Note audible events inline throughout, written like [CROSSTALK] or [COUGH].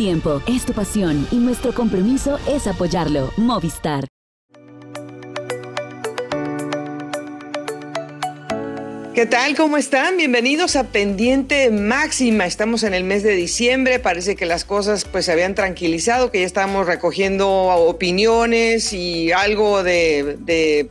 tiempo, es tu pasión y nuestro compromiso es apoyarlo. Movistar. ¿Qué tal? ¿Cómo están? Bienvenidos a Pendiente Máxima. Estamos en el mes de diciembre, parece que las cosas pues se habían tranquilizado, que ya estábamos recogiendo opiniones y algo de,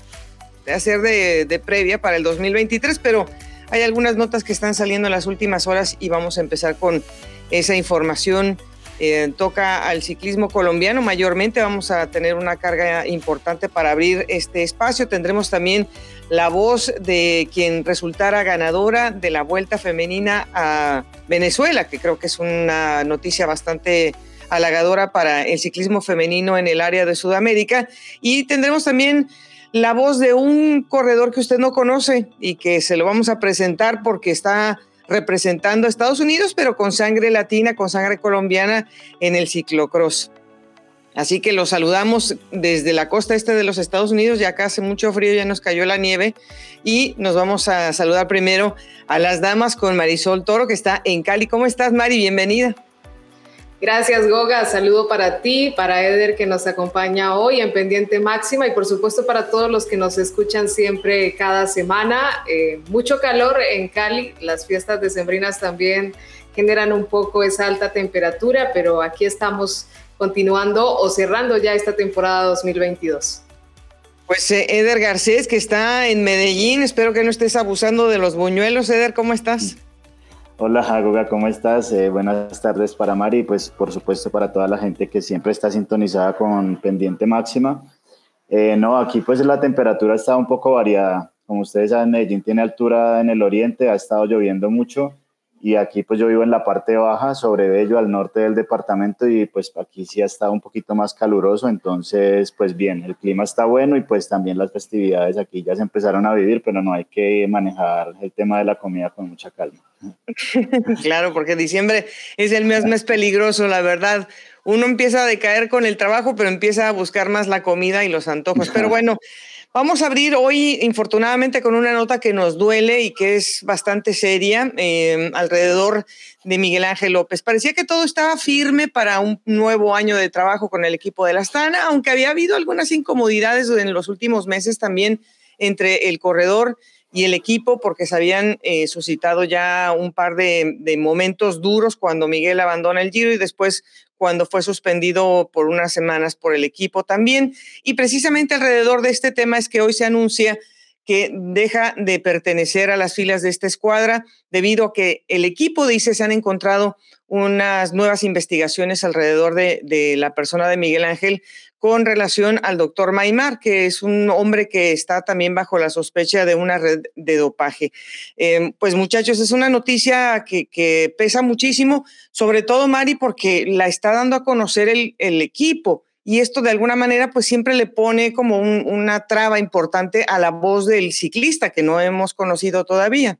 hacer de, de, previa para el 2023, pero hay algunas notas que están saliendo en las últimas horas y vamos a empezar con esa información eh, toca al ciclismo colombiano mayormente. Vamos a tener una carga importante para abrir este espacio. Tendremos también la voz de quien resultara ganadora de la Vuelta Femenina a Venezuela, que creo que es una noticia bastante halagadora para el ciclismo femenino en el área de Sudamérica. Y tendremos también la voz de un corredor que usted no conoce y que se lo vamos a presentar porque está representando a Estados Unidos, pero con sangre latina, con sangre colombiana en el ciclocross. Así que los saludamos desde la costa este de los Estados Unidos, ya acá hace mucho frío, ya nos cayó la nieve y nos vamos a saludar primero a las damas con Marisol Toro que está en Cali. ¿Cómo estás Mari? Bienvenida. Gracias, Goga. Saludo para ti, para Eder que nos acompaña hoy en Pendiente Máxima y por supuesto para todos los que nos escuchan siempre cada semana. Eh, mucho calor en Cali, las fiestas decembrinas también generan un poco esa alta temperatura, pero aquí estamos continuando o cerrando ya esta temporada 2022. Pues eh, Eder Garcés, que está en Medellín, espero que no estés abusando de los buñuelos. Eder, ¿cómo estás? Hola Jagoga, ¿cómo estás? Eh, buenas tardes para Mari y pues por supuesto para toda la gente que siempre está sintonizada con pendiente máxima. Eh, no, aquí pues la temperatura está un poco variada. Como ustedes saben, Medellín tiene altura en el oriente, ha estado lloviendo mucho y aquí pues yo vivo en la parte baja, sobre Bello, al norte del departamento y pues aquí sí ha estado un poquito más caluroso, entonces pues bien, el clima está bueno y pues también las festividades aquí ya se empezaron a vivir, pero no hay que manejar el tema de la comida con mucha calma. [LAUGHS] claro, porque diciembre es el mes más peligroso, la verdad. Uno empieza a decaer con el trabajo, pero empieza a buscar más la comida y los antojos. Pero [LAUGHS] bueno, Vamos a abrir hoy, infortunadamente, con una nota que nos duele y que es bastante seria em, alrededor de Miguel Ángel López. Parecía que todo estaba firme para un nuevo año de trabajo con el equipo de la Astana, aunque había habido algunas incomodidades en los últimos meses también entre el corredor y el equipo porque se habían eh, suscitado ya un par de, momentos duros cuando Miguel abandona el giro y después cuando fue suspendido por unas semanas por el equipo también. Y precisamente alrededor de este tema es que hoy se anuncia que deja de pertenecer a las filas de esta escuadra debido a que el equipo dice se han encontrado unas nuevas investigaciones alrededor de, de la persona de Miguel Ángel con relación al doctor Maimar, que es un hombre que está también bajo la sospecha de una red de dopaje. Em, pues muchachos, es una noticia que, pesa muchísimo, sobre todo Mari, porque la está dando a conocer el, equipo. Y esto de alguna manera pues siempre le pone como una traba importante a la voz del ciclista que no hemos conocido todavía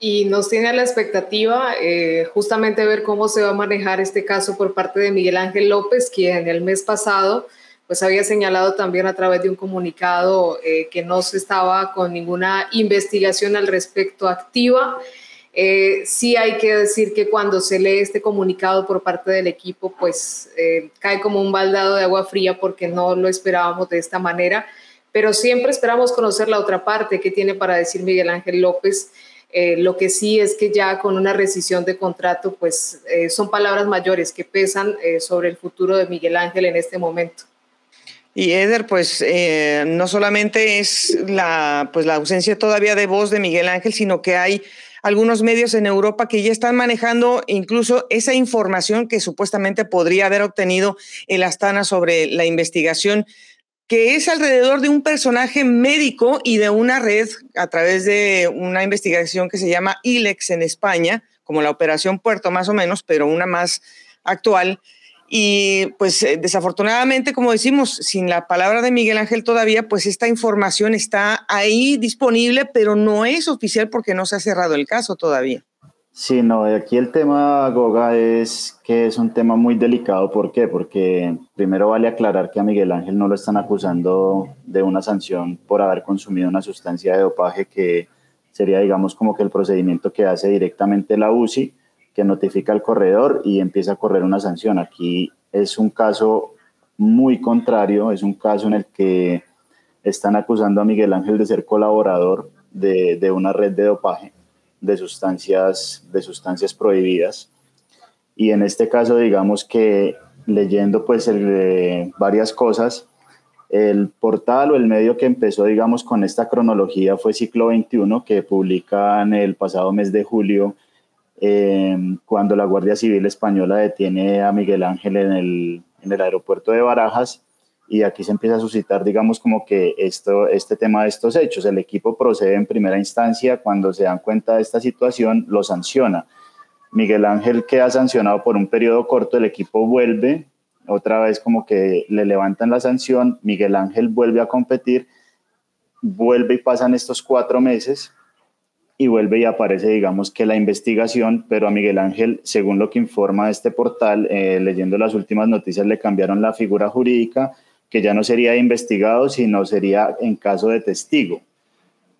y nos tiene a la expectativa eh, justamente ver cómo se va a manejar este caso por parte de Miguel Ángel López, quien el mes pasado pues había señalado también a través de un comunicado eh, que no se estaba con ninguna investigación al respecto activa. Eh, sí hay que decir que cuando se lee este comunicado por parte del equipo, pues cae como un baldado de agua fría porque no lo esperábamos de esta manera, pero siempre esperamos conocer la otra parte que tiene para decir Miguel Ángel López. Eh, lo que sí es que ya con una rescisión de contrato, pues eh, son palabras mayores que pesan eh, sobre el futuro de Miguel Ángel en este momento. Y Eder, pues no solamente es la, pues, la ausencia todavía de voz de Miguel Ángel, sino que hay algunos medios en Europa que ya están manejando incluso esa información que supuestamente podría haber obtenido el Astana sobre la investigación que es alrededor de un personaje médico y de una red a través de una investigación que se llama ILEX en España, como la Operación Puerto más o menos, pero una más actual. Y pues eh, desafortunadamente, como decimos, sin la palabra de Miguel Ángel todavía, pues esta información está ahí disponible, pero no es oficial porque no se ha cerrado el caso todavía. Sí, no, aquí el tema, Goga, es que es un tema muy delicado. ¿Por qué? Porque primero vale aclarar que a Miguel Ángel no lo están acusando de una sanción por haber consumido una sustancia de dopaje que sería, digamos, como que el procedimiento que hace directamente la UCI, que notifica al corredor y empieza a correr una sanción. Aquí es un caso muy contrario, es un caso en el que están acusando a Miguel Ángel de ser colaborador de, de una red de dopaje de sustancias, de sustancias prohibidas. Y en este caso, digamos que leyendo pues varias cosas, el portal o el medio que empezó, digamos, con esta cronología fue Ciclo 21, que publica en el pasado mes de julio, em, cuando la Guardia Civil Española detiene a Miguel Ángel en el, en el aeropuerto de Barajas y aquí se empieza a suscitar, digamos, como que esto, este tema de estos hechos. El equipo procede en primera instancia, cuando se dan cuenta de esta situación, lo sanciona. Miguel Ángel queda sancionado por un periodo corto, el equipo vuelve, otra vez como que le levantan la sanción, Miguel Ángel vuelve a competir, vuelve y pasan estos cuatro meses y vuelve y aparece, digamos, que la investigación, pero a Miguel Ángel, según lo que informa este portal, eh, leyendo las últimas noticias, le cambiaron la figura jurídica, que ya no sería investigado, sino sería en caso de testigo.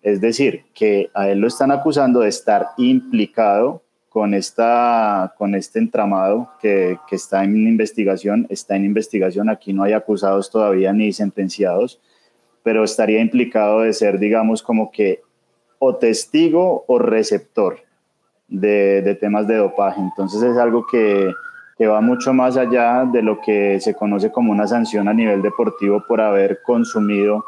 Es decir, que a él lo están acusando de estar implicado con, esta, con este entramado que, que está en investigación. Está en investigación, aquí no hay acusados todavía ni sentenciados, pero estaría implicado de ser, digamos, como que o testigo o receptor de, de temas de dopaje. Entonces es algo que, que va mucho más allá de lo que se conoce como una sanción a nivel deportivo por haber consumido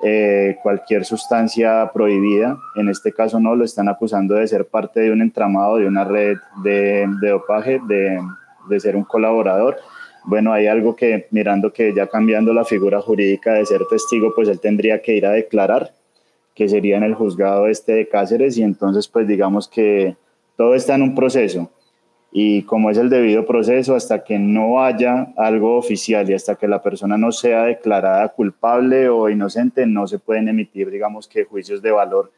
eh, cualquier sustancia prohibida. En este caso no, lo están acusando de ser parte de un entramado, de una red de, de dopaje, de, de, ser un colaborador. Bueno, hay algo que mirando que ya cambiando la figura jurídica de ser testigo, pues él tendría que ir a declarar, que sería en el juzgado este de Cáceres, y entonces pues digamos que todo está en un proceso y como es el debido proceso, hasta que no haya algo oficial y hasta que la persona no sea declarada culpable o inocente, no se pueden emitir, digamos que juicios de valor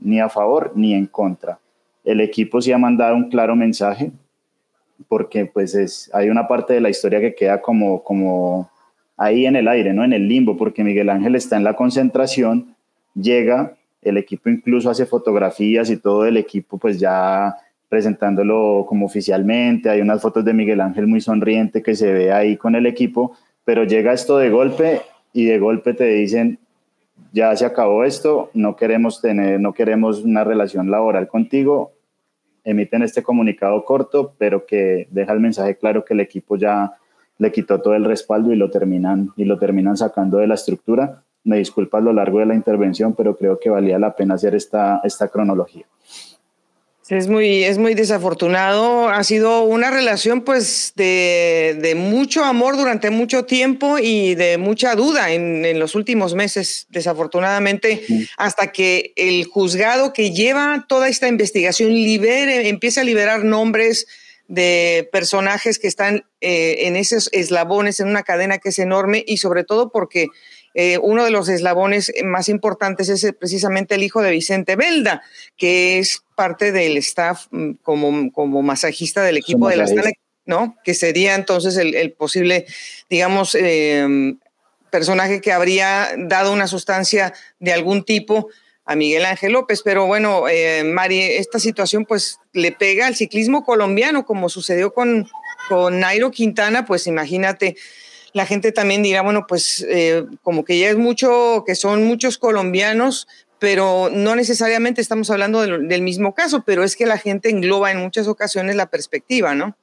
ni a favor ni en contra. El equipo sí ha mandado un claro mensaje porque pues es, hay una parte de la historia que queda como, como ahí en el aire, ¿no? En el limbo, porque Miguel Ángel está en la concentración, llega, el equipo incluso hace fotografías y todo el equipo pues ya presentándolo como oficialmente. Hay unas fotos de Miguel Ángel muy sonriente que se ve ahí con el equipo, pero llega esto de golpe y de golpe te dicen, ya se acabó esto, no queremos tener, no queremos una relación laboral contigo. Emiten este comunicado corto, pero que deja el mensaje claro que el equipo ya le quitó todo el respaldo y lo terminan y lo terminan sacando de la estructura. Me disculpa a lo largo de la intervención, pero creo que valía la pena hacer esta, esta cronología. Es muy, es muy desafortunado. Ha sido una relación pues de, de mucho amor durante mucho tiempo y de mucha duda en, en los últimos meses, desafortunadamente, hasta que el juzgado que lleva toda esta investigación libere, empieza a liberar nombres de personajes que están eh, en esos eslabones, en una cadena que es enorme y sobre todo porque eh, uno de los eslabones más importantes es precisamente el hijo de Vicente Belda, que es parte del staff mm, como, como masajista del equipo de la ¿no? Que sería entonces el, posible, digamos, em, personaje que habría dado una sustancia de algún tipo a Miguel Ángel López. Pero bueno, eh, Mari, esta situación pues le pega al ciclismo colombiano, como sucedió con, con Nairo Quintana, pues imagínate la gente también dirá, bueno, pues eh, como que ya es mucho, que son muchos colombianos, pero no necesariamente estamos hablando del, del, mismo caso, pero es que la gente engloba en muchas ocasiones la perspectiva, ¿no?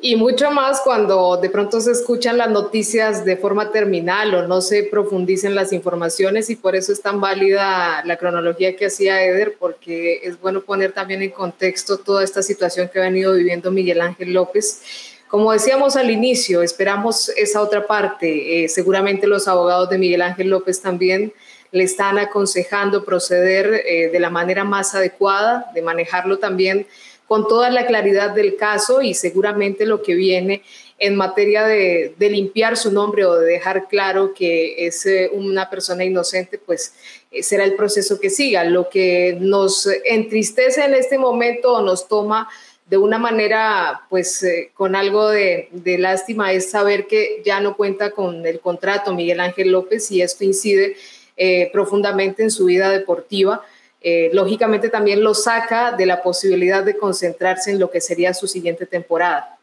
Y mucho más cuando de pronto se escuchan las noticias de forma terminal o no se profundicen las informaciones y por eso es tan válida la cronología que hacía Eder, porque es bueno poner también en contexto toda esta situación que ha venido viviendo Miguel Ángel López como decíamos al inicio, esperamos esa otra parte. Eh, seguramente los abogados de Miguel Ángel López también le están aconsejando proceder eh, de la manera más adecuada, de manejarlo también con toda la claridad del caso y seguramente lo que viene en materia de, limpiar su nombre o de dejar claro que es eh, una persona inocente, pues eh, será el proceso que siga. Lo que nos entristece en este momento o nos toma de una manera, pues eh, con algo de, lástima, es saber que ya no cuenta con el contrato Miguel Ángel López y esto incide eh, profundamente en su vida deportiva. eh, lógicamente también lo saca de la posibilidad de concentrarse en lo que sería su siguiente temporada.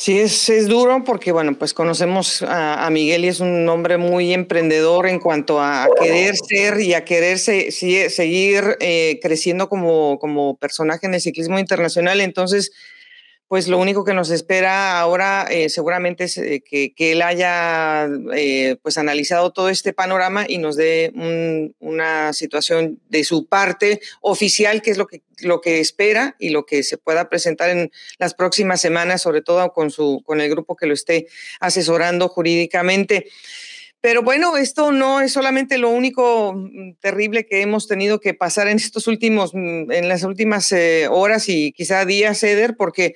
Sí, es, es duro porque, bueno, pues conocemos a, Miguel y es un hombre muy emprendedor en cuanto a querer ser y a querer seguir eh, creciendo como, como personaje en el ciclismo internacional. Entonces, pues lo único que nos espera ahora eh, seguramente es eh, que, él haya eh, pues analizado todo este panorama y nos dé una situación de su parte oficial, que es lo que, lo que espera y lo que se pueda presentar en las próximas semanas, sobre todo con, su, con el grupo que lo esté asesorando jurídicamente. Pero bueno, esto no es solamente lo único mm, terrible que hemos tenido que pasar en estos últimos, mm, en las últimas eh, horas y quizá días, Eder, porque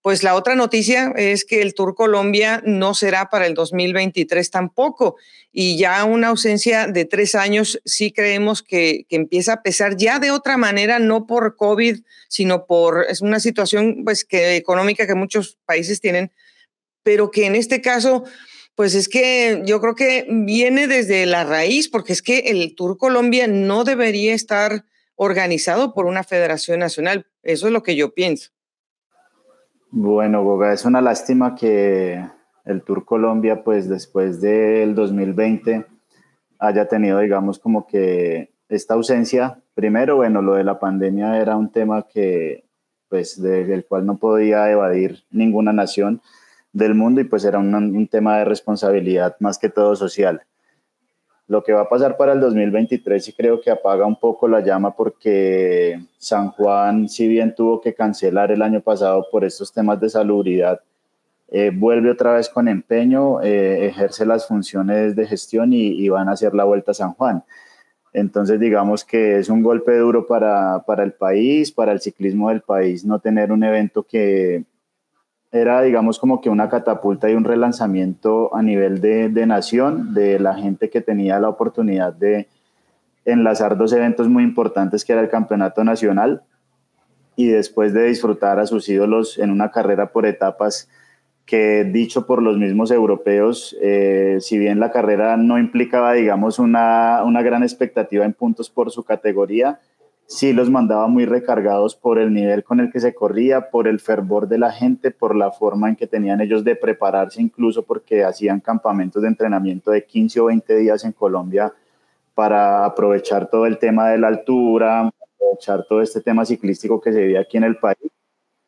pues la otra noticia es que el Tour Colombia no será para el 2023 tampoco. Y ya una ausencia de tres años sí creemos que, que, empieza a pesar ya de otra manera, no por COVID, sino por es una situación pues, que, económica que muchos países tienen, pero que en este caso pues es que yo creo que viene desde la raíz, porque es que el Tour Colombia no debería estar organizado por una federación nacional. Eso es lo que yo pienso. Bueno, Goga, es una lástima que el Tour Colombia, pues después del 2020, haya tenido, digamos, como que esta ausencia. Primero, bueno, lo de la pandemia era un tema que, pues, del cual no podía evadir ninguna nación del mundo y pues era un, tema de responsabilidad más que todo social. Lo que va a pasar para el 2023 sí creo que apaga un poco la llama porque San Juan, si bien tuvo que cancelar el año pasado por estos temas de salubridad, eh, vuelve otra vez con empeño, eh, ejerce las funciones de gestión y, y, van a hacer la vuelta a San Juan. Entonces digamos que es un golpe duro para, para el país, para el ciclismo del país, no tener un evento que, era, digamos, como que una catapulta y un relanzamiento a nivel de, de, nación, de la gente que tenía la oportunidad de enlazar dos eventos muy importantes, que era el Campeonato Nacional, y después de disfrutar a sus ídolos en una carrera por etapas que, dicho por los mismos europeos, eh, si bien la carrera no implicaba, digamos, una, una gran expectativa en puntos por su categoría, sí los mandaba muy recargados por el nivel con el que se corría, por el fervor de la gente, por la forma en que tenían ellos de prepararse, incluso porque hacían campamentos de entrenamiento de 15 o 20 días en Colombia para aprovechar todo el tema de la altura, aprovechar todo este tema ciclístico que se veía aquí en el país.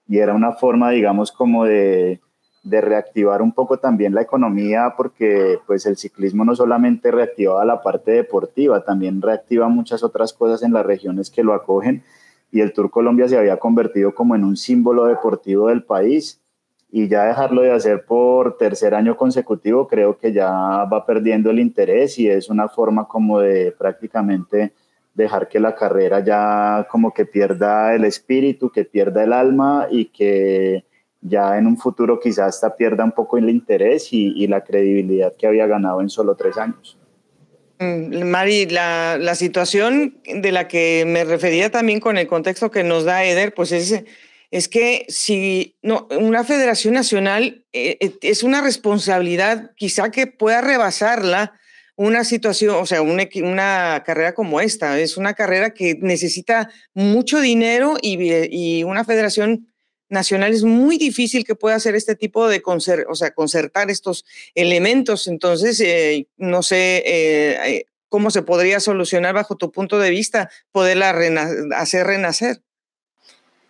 Y era una forma, digamos, como de, de reactivar un poco también la economía, porque pues el ciclismo no solamente reactiva la parte deportiva, también reactiva muchas otras cosas en las regiones que lo acogen. Y el Tour Colombia se había convertido como en un símbolo deportivo del país. Y ya dejarlo de hacer por tercer año consecutivo creo que ya va perdiendo el interés y es una forma como de prácticamente dejar que la carrera ya como que pierda el espíritu, que pierda el alma y que ya en un futuro quizás hasta pierda un poco el interés y, la credibilidad que había ganado en solo tres años. Mm, Mari, la, la, situación de la que me refería también con el contexto que nos da Eder, pues es, es que si no, una federación nacional eh, eh, es una responsabilidad quizá que pueda rebasarla una situación, o sea, una, una, carrera como esta. Es una carrera que necesita mucho dinero y, y una federación nacional es muy difícil que pueda hacer este tipo de concer o sea, concertar estos elementos. Entonces, eh, no sé eh, eh, cómo se podría solucionar bajo tu punto de vista, poderla hacer renacer.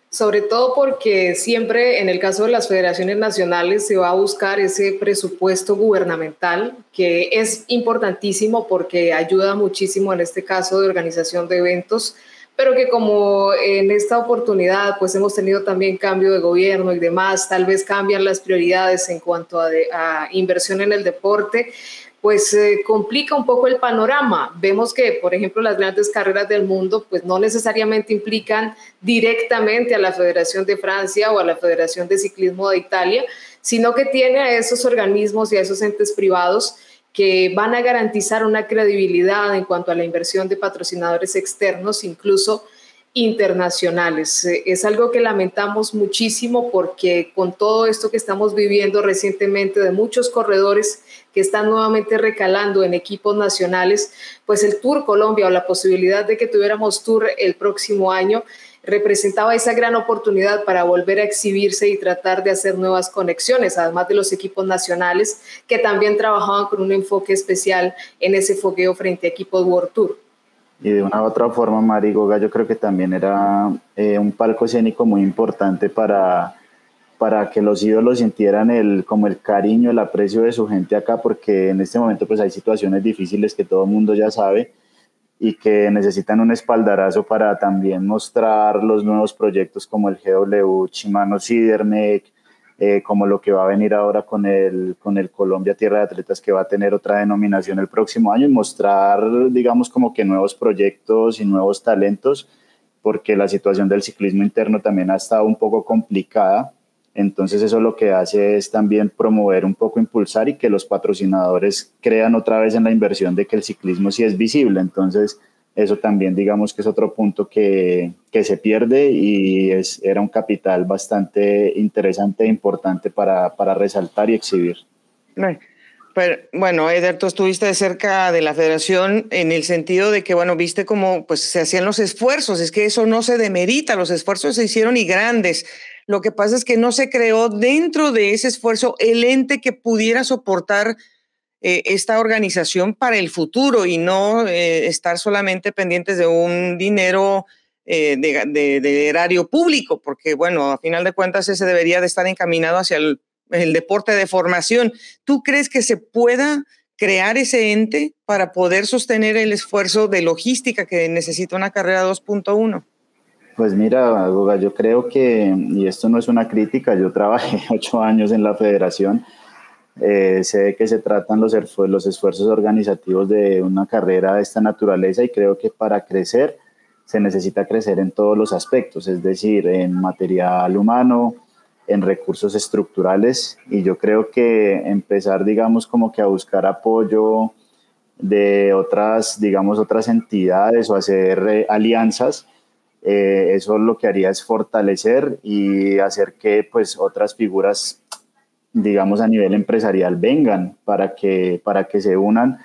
Sobre todo porque siempre en el caso de las federaciones nacionales se va a buscar ese presupuesto gubernamental que es importantísimo porque ayuda muchísimo en este caso de organización de eventos pero que como en esta oportunidad pues hemos tenido también cambio de gobierno y demás, tal vez cambian las prioridades en cuanto a, inversión en el deporte, pues eh, complica un poco el panorama. Vemos que, por ejemplo, las grandes carreras del mundo pues no necesariamente implican directamente a la Federación de Francia o a la Federación de Ciclismo de Italia, sino que tiene a esos organismos y a esos entes privados que van a garantizar una credibilidad en cuanto a la inversión de patrocinadores externos, incluso internacionales. Eh, es algo que lamentamos muchísimo porque con todo esto que estamos viviendo recientemente de muchos corredores que están nuevamente recalando en equipos nacionales, pues el Tour Colombia o la posibilidad de que tuviéramos Tour el próximo año representaba esa gran oportunidad para volver a exhibirse y tratar de hacer nuevas conexiones, además de los equipos nacionales que también trabajaban con un enfoque especial en ese fogueo frente a equipos World Tour. Y de una u otra forma, Marigoga, yo creo que también era eh, un palco escénico muy importante para, para que los ídolos sintieran el, como el cariño, el aprecio de su gente acá, porque en este momento pues hay situaciones difíciles que todo el mundo ya sabe y que necesitan un espaldarazo para también mostrar los nuevos proyectos como el GW Chimano Sidermec, eh, como lo que va a venir ahora con el, con el Colombia Tierra de Atletas, que va a tener otra denominación el próximo año, y mostrar, digamos, como que nuevos proyectos y nuevos talentos, porque la situación del ciclismo interno también ha estado un poco complicada. Entonces eso lo que hace es también promover un poco, impulsar y que los patrocinadores crean otra vez en la inversión de que el ciclismo sí es visible. Entonces eso también digamos que es otro punto que, que se pierde y es, era un capital bastante interesante e importante para, para resaltar y exhibir. Pero, bueno, Eder, tú estuviste de cerca de la federación en el sentido de que, bueno, viste cómo pues, se hacían los esfuerzos, es que eso no se demerita, los esfuerzos se hicieron y grandes. Lo que pasa es que no se creó dentro de ese esfuerzo el ente que pudiera soportar eh, esta organización para el futuro y no eh, estar solamente pendientes de un dinero eh, de, erario público, porque bueno, a final de cuentas ese debería de estar encaminado hacia el, el deporte de formación. ¿Tú crees que se pueda crear ese ente para poder sostener el esfuerzo de logística que necesita una carrera 2.1? Pues mira, Goga, yo creo que, y esto no es una crítica, yo trabajé [LAUGHS] ocho años en la federación eh, sé que se tratan los, los esfuerzos organizativos de una carrera de esta naturaleza y creo que para crecer se necesita crecer en todos los aspectos, es decir, en material humano, en recursos estructurales y yo creo que empezar, digamos, como que a buscar apoyo de otras, digamos, otras entidades o hacer eh, alianzas, eh, eso lo que haría es fortalecer y hacer que pues otras figuras digamos, a nivel empresarial vengan para que, para que se unan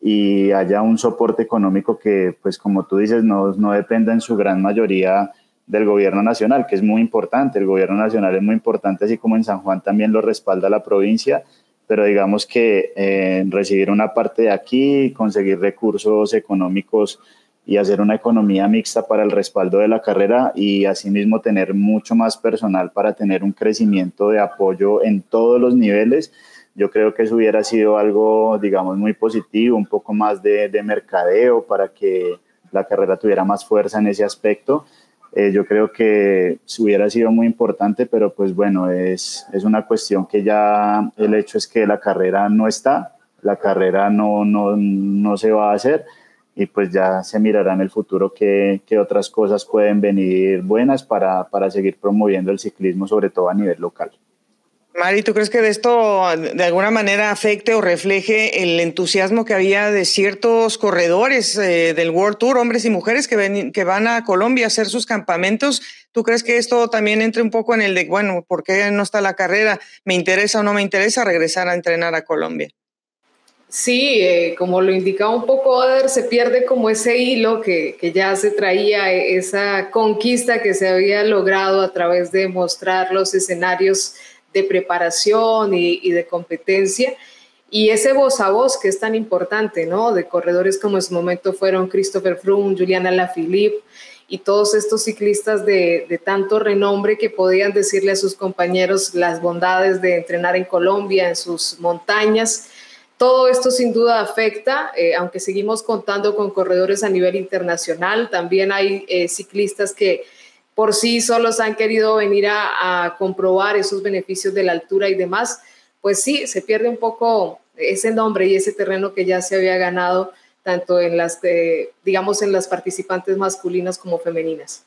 y haya un soporte económico que, pues como tú dices, no, no dependa en su gran mayoría del gobierno nacional, que es muy importante. El gobierno nacional es muy importante, así como en San Juan también lo respalda la provincia, pero digamos que eh, recibir una parte de aquí, conseguir recursos económicos y hacer una economía mixta para el respaldo de la carrera y asimismo tener mucho más personal para tener un crecimiento de apoyo en todos los niveles. Yo creo que eso hubiera sido algo, digamos, muy positivo, un poco más de, de mercadeo para que la carrera tuviera más fuerza en ese aspecto. Eh, yo creo que hubiera sido muy importante, pero pues bueno, es, es una cuestión que ya el hecho es que la carrera no está, la carrera no, no, no se va a hacer y pues ya se mirará en el futuro qué, qué otras cosas pueden venir buenas para, para, seguir promoviendo el ciclismo, sobre todo a nivel local. Mari, ¿tú crees que de esto de alguna manera afecte o refleje el entusiasmo que había de ciertos corredores eh, del World Tour, hombres y mujeres que, ven, que van a Colombia a hacer sus campamentos? ¿Tú crees que esto también entre un poco en el de, bueno, ¿por qué no está la carrera? ¿Me interesa o no me interesa regresar a entrenar a Colombia? Sí, eh, como lo indicaba un poco Oder, se pierde como ese hilo que, que, ya se traía, eh, esa conquista que se había logrado a través de mostrar los escenarios de preparación y, y, de competencia. Y ese voz a voz que es tan importante, ¿no? De corredores como en su momento fueron Christopher Froome, Juliana Lafilippe y todos estos ciclistas de, de tanto renombre que podían decirle a sus compañeros las bondades de entrenar en Colombia, en sus montañas todo esto sin duda afecta, eh, aunque seguimos contando con corredores a nivel internacional, también hay eh, ciclistas que por sí solos han querido venir a, comprobar esos beneficios de la altura y demás, pues sí, se pierde un poco ese nombre y ese terreno que ya se había ganado tanto en las, eh, digamos, en las participantes masculinas como femeninas.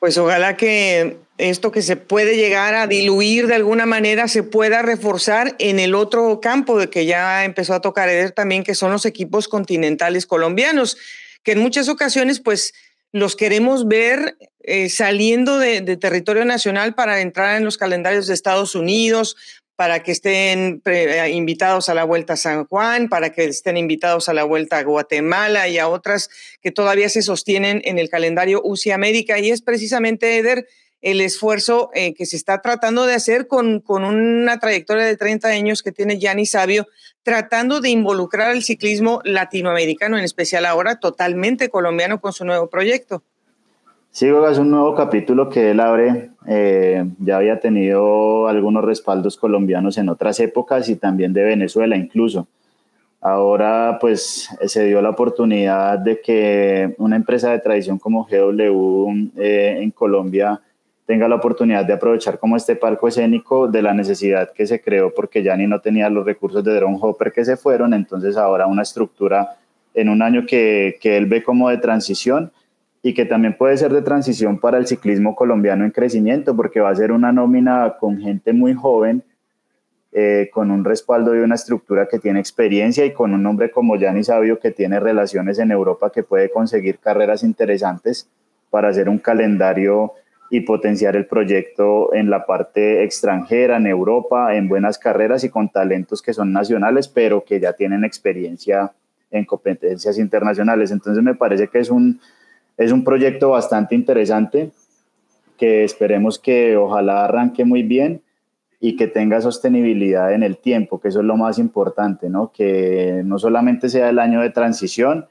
Pues ojalá que esto que se puede llegar a diluir de alguna manera se pueda reforzar en el otro campo de que ya empezó a tocar Eder también, que son los equipos continentales colombianos, que en muchas ocasiones pues los queremos ver eh, saliendo de, territorio nacional para entrar en los calendarios de Estados Unidos, para que estén eh, invitados a la Vuelta a San Juan, para que estén invitados a la Vuelta a Guatemala y a otras que todavía se sostienen en el calendario UCI América. Y es precisamente, Eder, el esfuerzo eh, que se está tratando de hacer con, con, una trayectoria de 30 años que tiene Gianni Sabio, tratando de involucrar al ciclismo latinoamericano, en especial ahora totalmente colombiano con su nuevo proyecto. Sí, es un nuevo capítulo que él abre. Eh, ya había tenido algunos respaldos colombianos en otras épocas y también de Venezuela incluso. Ahora pues se dio la oportunidad de que una empresa de tradición como GW eh, en Colombia tenga la oportunidad de aprovechar como este parco escénico de la necesidad que se creó porque ya no tenía los recursos de Drone Hopper que se fueron, entonces ahora una estructura en un año que, que él ve como de transición y que también puede ser de transición para el ciclismo colombiano en crecimiento, porque va a ser una nómina con gente muy joven, eh, con un respaldo y una estructura que tiene experiencia y con un hombre como Gianni Sabio que tiene relaciones en Europa, que puede conseguir carreras interesantes para hacer un calendario y potenciar el proyecto en la parte extranjera, en Europa, en buenas carreras y con talentos que son nacionales, pero que ya tienen experiencia en competencias internacionales. Entonces me parece que es un, es un proyecto bastante interesante que esperemos que ojalá arranque muy bien y que tenga sostenibilidad en el tiempo, que eso es lo más importante, ¿no? Que no solamente sea el año de transición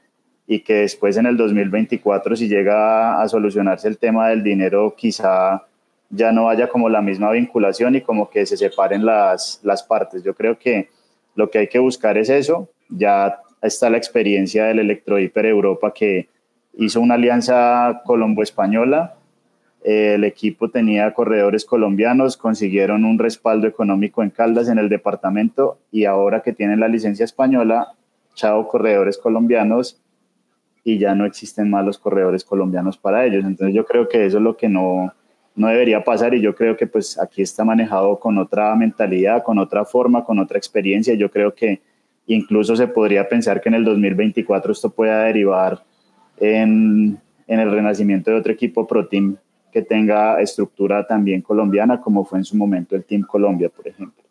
y que después en el 2024 si llega a solucionarse el tema del dinero, quizá ya no haya como la misma vinculación y como que se separen las, las partes. Yo creo que lo que hay que buscar es eso. Ya está la experiencia del Electrohiper Europa que hizo una alianza colombo-española. el equipo tenía corredores colombianos, consiguieron un respaldo económico en Caldas, en el departamento, y ahora que tienen la licencia española, chao corredores colombianos, y ya no existen más los corredores colombianos para ellos. Entonces yo creo que eso es lo que no, no debería pasar y yo creo que pues aquí está manejado con otra mentalidad, con otra forma, con otra experiencia. Yo creo que incluso se podría pensar que en el 2024 esto pueda derivar en, el renacimiento de otro equipo Pro Team que tenga estructura también colombiana, como fue en su momento el Team Colombia, por ejemplo.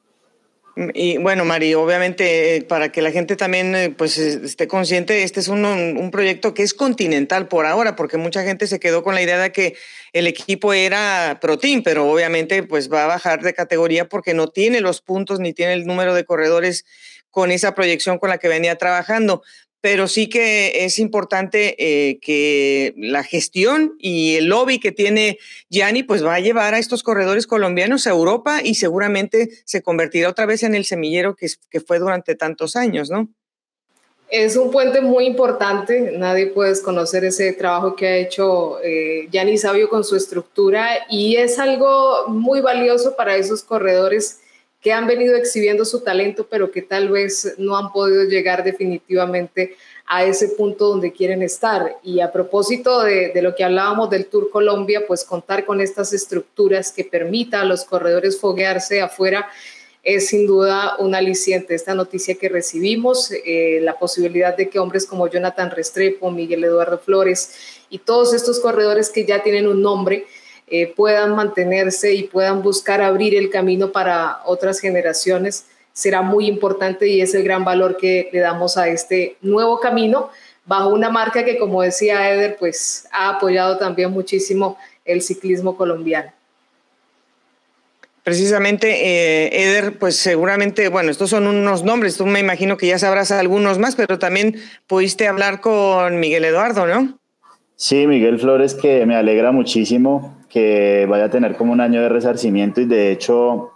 Y bueno, Mari, obviamente para que la gente también eh, pues esté consciente, este es un, un, proyecto que es continental por ahora, porque mucha gente se quedó con la idea de que el equipo era Pro Team, pero obviamente pues va a bajar de categoría porque no tiene los puntos ni tiene el número de corredores con esa proyección con la que venía trabajando pero sí que es importante eh, que la gestión y el lobby que tiene Gianni pues va a llevar a estos corredores colombianos a Europa y seguramente se convertirá otra vez en el semillero que, fue durante tantos años, ¿no? Es un puente muy importante, nadie puede desconocer ese trabajo que ha hecho eh, Gianni Sabio con su estructura y es algo muy valioso para esos corredores que han venido exhibiendo su talento, pero que tal vez no han podido llegar definitivamente a ese punto donde quieren estar. Y a propósito de, lo que hablábamos del Tour Colombia, pues contar con estas estructuras que permita a los corredores foguearse afuera es sin duda un aliciente. Esta noticia que recibimos, eh, la posibilidad de que hombres como Jonathan Restrepo, Miguel Eduardo Flores y todos estos corredores que ya tienen un nombre, eh, puedan mantenerse y puedan buscar abrir el camino para otras generaciones será muy importante y es el gran valor que le damos a este nuevo camino bajo una marca que, como decía Eder, pues ha apoyado también muchísimo el ciclismo colombiano. Precisamente, eh, Eder, pues seguramente, bueno, estos son unos nombres, tú me imagino que ya sabrás algunos más, pero también pudiste hablar con Miguel Eduardo, ¿no? Sí, Miguel Flores, que me alegra muchísimo que vaya a tener como un año de resarcimiento y de hecho,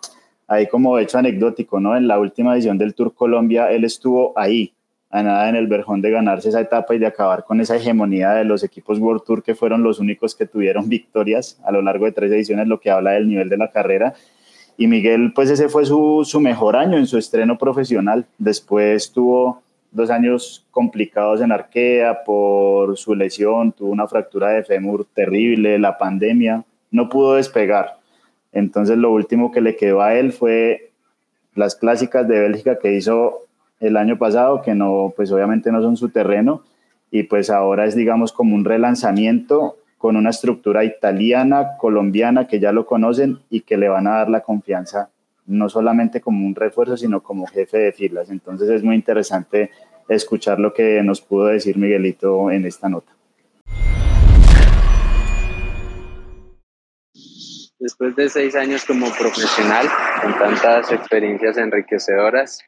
ahí como hecho anecdótico, ¿no? En la última edición del Tour Colombia, él estuvo ahí, a nada en el verjón de ganarse esa etapa y de acabar con esa hegemonía de los equipos World Tour que fueron los únicos que tuvieron victorias a lo largo de tres ediciones, lo que habla del nivel de la carrera. Y Miguel, pues ese fue su, su mejor año en su estreno profesional. Después tuvo dos años complicados en Arkea por su lesión, tuvo una fractura de fémur terrible, la pandemia, no pudo despegar. Entonces lo último que le quedó a él fue las clásicas de Bélgica que hizo el año pasado, que no, pues obviamente no son su terreno, y pues ahora es digamos como un relanzamiento con una estructura italiana, colombiana, que ya lo conocen y que le van a dar la confianza no solamente como un refuerzo, sino como jefe de filas. Entonces es muy interesante escuchar lo que nos pudo decir Miguelito en esta nota. Después de seis años como profesional, con tantas experiencias enriquecedoras,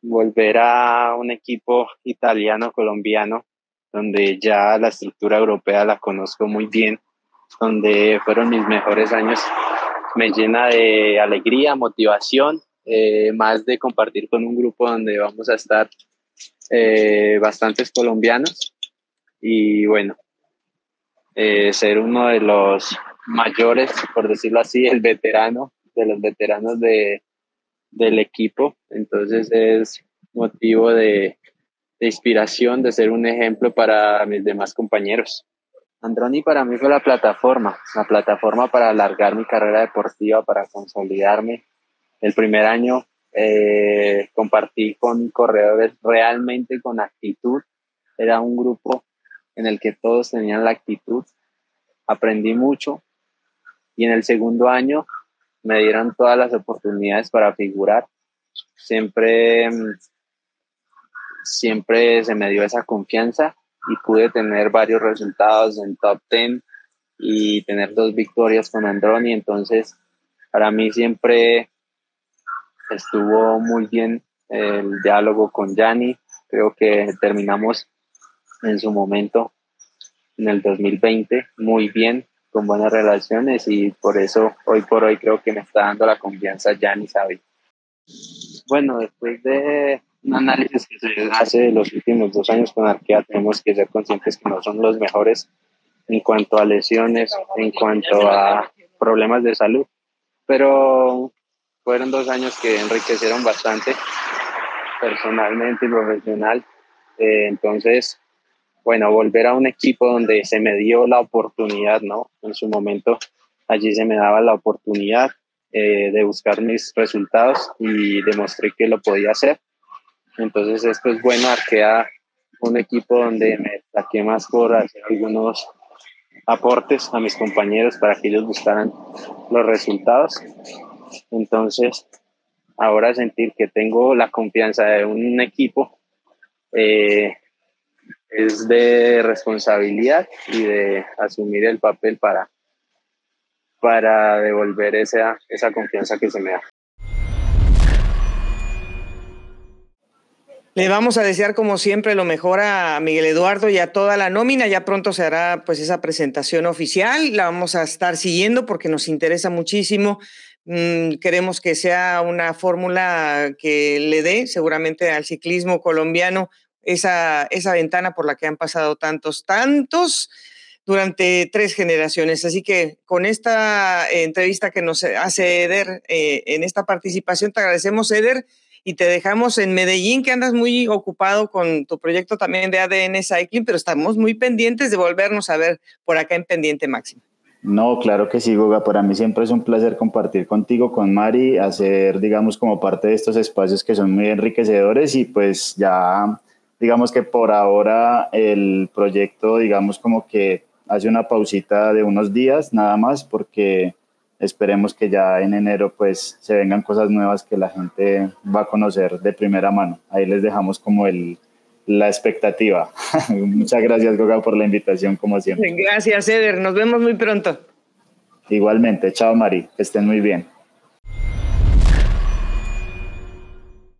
volver a un equipo italiano-colombiano, donde ya la estructura europea la conozco muy bien, donde fueron mis mejores años, me llena de alegría, motivación, eh, más de compartir con un grupo donde vamos a estar eh, bastantes colombianos y bueno, eh, ser uno de los mayores, por decirlo así, el veterano, de los veteranos de, del equipo. Entonces es motivo de, de, inspiración, de ser un ejemplo para mis demás compañeros. Androni para mí fue la plataforma, la plataforma para alargar mi carrera deportiva, para consolidarme. El primer año eh, compartí con corredores realmente con actitud. Era un grupo en el que todos tenían la actitud. Aprendí mucho y en el segundo año me dieron todas las oportunidades para figurar. Siempre, siempre se me dio esa confianza y pude tener varios resultados en top 10 y tener dos victorias con Androni. Entonces, para mí siempre estuvo muy bien el diálogo con Yanni. Creo que terminamos en su momento, en el 2020, muy bien, con buenas relaciones y por eso hoy por hoy creo que me está dando la confianza Yanni Sabi. Bueno, después de un análisis que se hace de los últimos dos años con Arkea, tenemos que ser conscientes que no son los mejores en cuanto a lesiones, en cuanto a problemas de salud, pero fueron dos años que enriquecieron bastante personalmente y profesional. Eh, entonces, bueno, volver a un equipo donde se me dio la oportunidad, ¿no? En su momento, allí se me daba la oportunidad eh, de buscar mis resultados y demostré que lo podía hacer. Entonces, esto es bueno, arquea un equipo donde me saqué más por hacer algunos aportes a mis compañeros para que ellos buscaran los resultados entonces, ahora sentir que tengo la confianza de un equipo eh, es de responsabilidad y de asumir el papel para, para devolver esa, esa confianza que se me da. Le vamos a desear como siempre lo mejor a Miguel Eduardo y a toda la nómina. Ya pronto se hará pues esa presentación oficial. La vamos a estar siguiendo porque nos interesa muchísimo Mm, queremos que sea una fórmula que le dé seguramente al ciclismo colombiano esa, esa ventana por la que han pasado tantos, tantos durante tres generaciones. Así que con esta entrevista que nos hace Eder eh, en esta participación, te agradecemos, Eder, y te dejamos en Medellín, que andas muy ocupado con tu proyecto también de ADN Cycling, pero estamos muy pendientes de volvernos a ver por acá en Pendiente Máximo. No, claro que sí, Goga. Para mí siempre es un placer compartir contigo, con Mari, hacer, digamos, como parte de estos espacios que son muy enriquecedores y pues ya, digamos que por ahora el proyecto, digamos, como que hace una pausita de unos días nada más porque esperemos que ya en enero pues se vengan cosas nuevas que la gente va a conocer de primera mano. Ahí les dejamos como el, la expectativa. [LAUGHS] Muchas gracias, Goga, por la invitación, como siempre. Gracias, Eder. Nos vemos muy pronto. Igualmente. Chao, Mari. Que estén muy bien.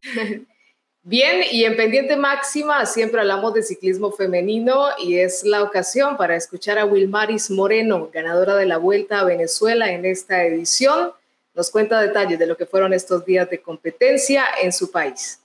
[LAUGHS] Bien, y en pendiente máxima siempre hablamos de ciclismo femenino y es la ocasión para escuchar a Wilmaris Moreno, ganadora de la Vuelta a Venezuela en esta edición. Nos cuenta detalles de lo que fueron estos días de competencia en su país.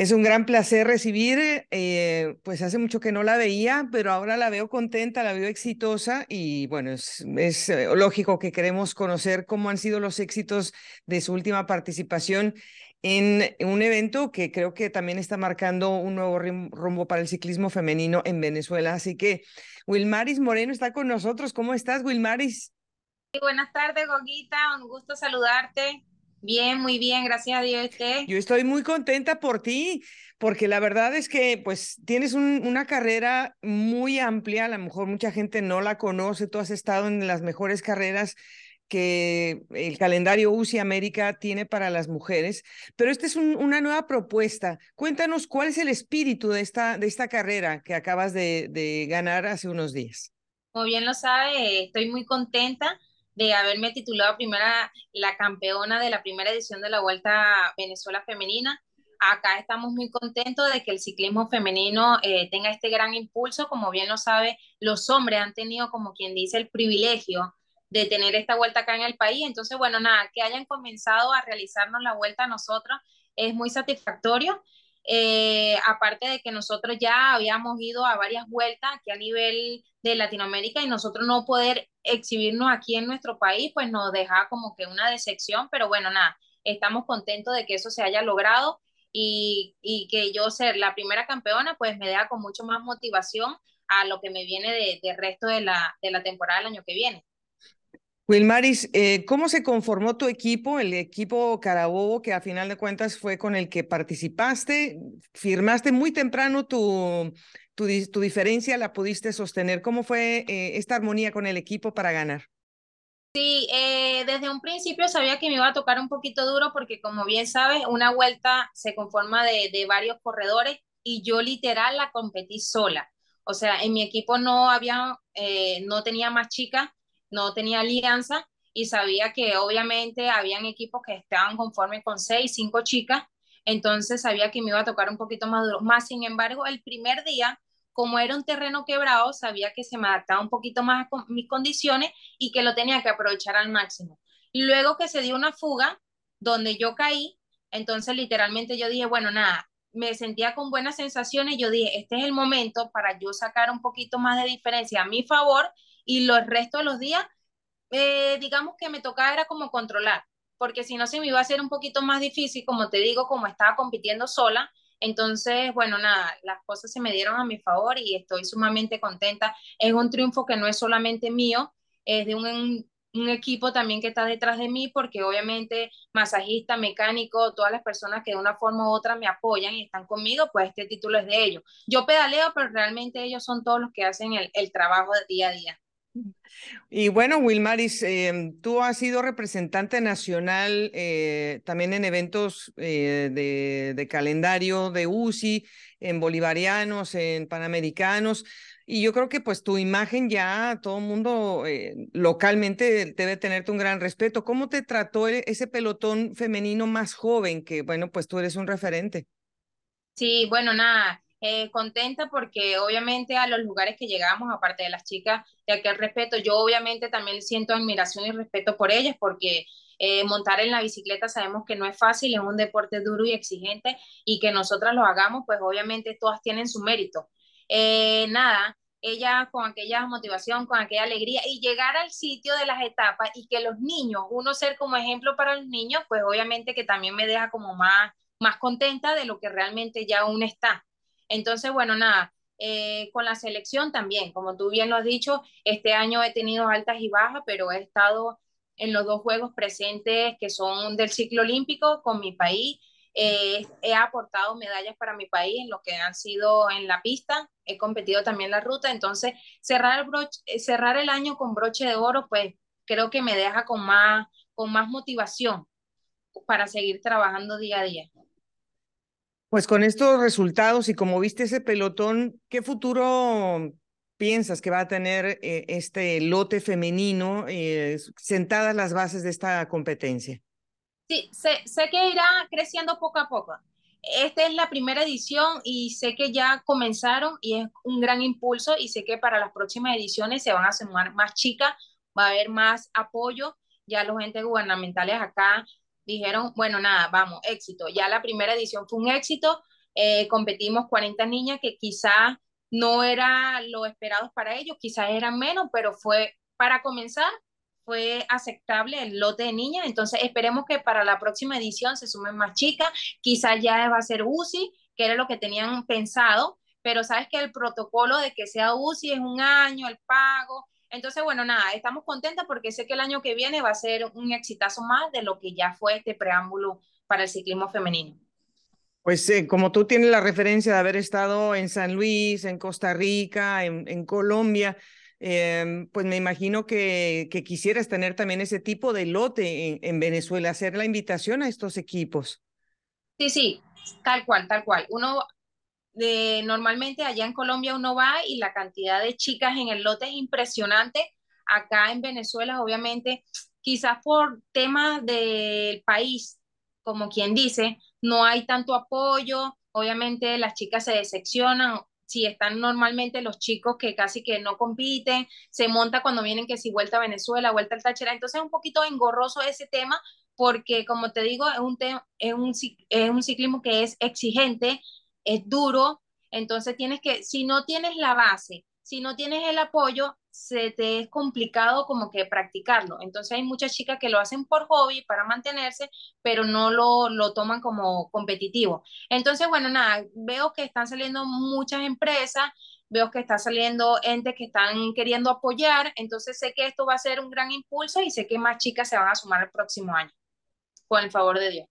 Es un gran placer recibir, eh, pues hace mucho que no la veía, pero ahora la veo contenta, la veo exitosa y bueno, es, eh, lógico que queremos conocer cómo han sido los éxitos de su última participación en un evento que creo que también está marcando un nuevo rumbo para el ciclismo femenino en Venezuela. Así que Wilmaris Moreno está con nosotros. ¿Cómo estás, Wilmaris? buenas tardes, Goguita. Un gusto saludarte. Bien, muy bien, gracias a Dios. ¿Usted? Yo estoy muy contenta por ti, porque la verdad es que pues tienes una carrera muy amplia, a lo mejor mucha gente no la conoce, tú has estado en las mejores carreras que el calendario UCI América tiene para las mujeres, pero esta es una nueva propuesta. Cuéntanos cuál es el espíritu de esta, de esta carrera que acabas de, de ganar hace unos días. Como bien lo sabe, estoy muy contenta de haberme titulado primera la campeona de la primera edición de la Vuelta Venezuela Femenina. Acá estamos muy contentos de que el ciclismo femenino eh, tenga este gran impulso. Como bien lo sabe, los hombres han tenido, como quien dice, el privilegio de tener esta vuelta acá en el país. Entonces, bueno, nada, que hayan comenzado a realizarnos la vuelta a nosotros es muy satisfactorio. Eh, aparte de que nosotros ya habíamos ido a varias vueltas aquí a nivel de Latinoamérica y nosotros no poder exhibirnos aquí en nuestro país, pues nos deja como que una decepción, pero bueno, nada, estamos contentos de que eso se haya logrado y, que yo ser la primera campeona, pues me deja con mucho más motivación a lo que me viene del de resto de la, de la temporada del año que viene. Wilmaris, eh, ¿cómo se conformó tu equipo, el equipo Carabobo, que a final de cuentas fue con el que participaste? Firmaste muy temprano tu, tu, tu diferencia, la pudiste sostener. ¿Cómo fue eh, esta armonía con el equipo para ganar? Sí, eh, desde un principio sabía que me iba a tocar un poquito duro porque como bien sabes, una vuelta se conforma de, de varios corredores y yo literal la competí sola. O sea, en mi equipo no había, no tenía más chicas no tenía alianza y sabía que obviamente habían equipos que estaban conformes con seis, cinco chicas, entonces sabía que me iba a tocar un poquito más duro. Más sin embargo, el primer día, como era un terreno quebrado, sabía que se me adaptaba un poquito más a mis condiciones y que lo tenía que aprovechar al máximo. Luego que se dio una fuga donde yo caí, entonces literalmente yo dije, bueno, nada, me sentía con buenas sensaciones, yo dije, este es el momento para yo sacar un poquito más de diferencia a mi favor y los restos de los días, eh, digamos que me tocaba era como controlar, porque si no se me iba a hacer un poquito más difícil, como te digo, como estaba compitiendo sola. Entonces, bueno, nada, las cosas se me dieron a mi favor y estoy sumamente contenta. Es un triunfo que no es solamente mío, es de un, un equipo también que está detrás de mí, porque obviamente masajista, mecánico, todas las personas que de una forma u otra me apoyan y están conmigo, pues este título es de ellos. Yo pedaleo, pero realmente ellos son todos los que hacen el, el trabajo de día a día. Y bueno, Wilmaris, eh, tú has sido representante nacional eh, también en eventos eh, de, de, calendario de UCI, en bolivarianos, en panamericanos. Y yo creo que pues tu imagen ya todo el mundo eh, localmente debe tenerte un gran respeto. ¿Cómo te trató e, ese pelotón femenino más joven que, bueno, pues tú eres un referente? Sí, bueno, nada, eh, contenta porque obviamente a los lugares que llegamos, aparte de las chicas, de aquel respeto, yo obviamente también siento admiración y respeto por ellas porque eh, montar en la bicicleta sabemos que no es fácil, es un deporte duro y exigente y que nosotras lo hagamos, pues obviamente todas tienen su mérito. Eh, nada, ella con aquella motivación, con aquella alegría y llegar al sitio de las etapas y que los niños, uno ser como ejemplo para los niños, pues obviamente que también me deja como más, más contenta de lo que realmente ya uno está. Entonces, bueno, nada, eh, con la selección también, como tú bien lo has dicho, este año he tenido altas y bajas, pero he estado en los dos juegos presentes que son del ciclo olímpico con mi país. Eh, he aportado medallas para mi país en lo que han sido en la pista, he competido también la ruta, entonces cerrar el, broche, eh, cerrar el año con broche de oro, pues creo que me deja con más, con más motivación para seguir trabajando día a día. Pues con estos resultados y como viste ese pelotón, ¿qué futuro piensas que va a tener eh, este lote femenino eh, sentadas las bases de esta competencia? Sí, sé, sé, que irá creciendo poco a poco. Esta es la primera edición y sé que ya comenzaron y es un gran impulso y sé que para las próximas ediciones se van a sumar más chicas, va a haber más apoyo. Ya los entes gubernamentales acá dijeron, bueno, nada, vamos, éxito. Ya la primera edición fue un éxito, eh, competimos 40 niñas que quizás no era lo esperado para ellos, quizás eran menos, pero fue para comenzar, fue aceptable el lote de niñas, entonces esperemos que para la próxima edición se sumen más chicas, quizás ya va a ser UCI, que era lo que tenían pensado, pero sabes que el protocolo de que sea UCI es un año, el pago, Entonces, bueno, nada, estamos contentas porque sé que el año que viene va a ser un exitazo más de lo que ya fue este preámbulo para el ciclismo femenino. Pues eh, como tú tienes la referencia de haber estado en San Luis, en Costa Rica, en, Colombia, em, pues me imagino que, que, quisieras tener también ese tipo de lote en, Venezuela, hacer la invitación a estos equipos. Sí, sí, tal cual, tal cual. Uno de, normalmente allá en Colombia uno va y la cantidad de chicas en el lote es impresionante. Acá en Venezuela, obviamente, quizás por temas del país, como quien dice, no hay tanto apoyo, obviamente las chicas se decepcionan, si están normalmente los chicos que casi que no compiten, se monta cuando vienen que si vuelta a Venezuela, vuelta al Táchira, entonces es un poquito engorroso ese tema porque como te digo, es un, es un, es un ciclismo que es exigente, es duro, entonces tienes que, si no tienes la base, si no tienes el apoyo, se te es complicado como que practicarlo. Entonces hay muchas chicas que lo hacen por hobby, para mantenerse, pero no lo, lo toman como competitivo. Entonces, bueno, nada, veo que están saliendo muchas empresas, veo que está saliendo entes que están queriendo apoyar, entonces sé que esto va a ser un gran impulso y sé que más chicas se van a sumar el próximo año, con el favor de Dios.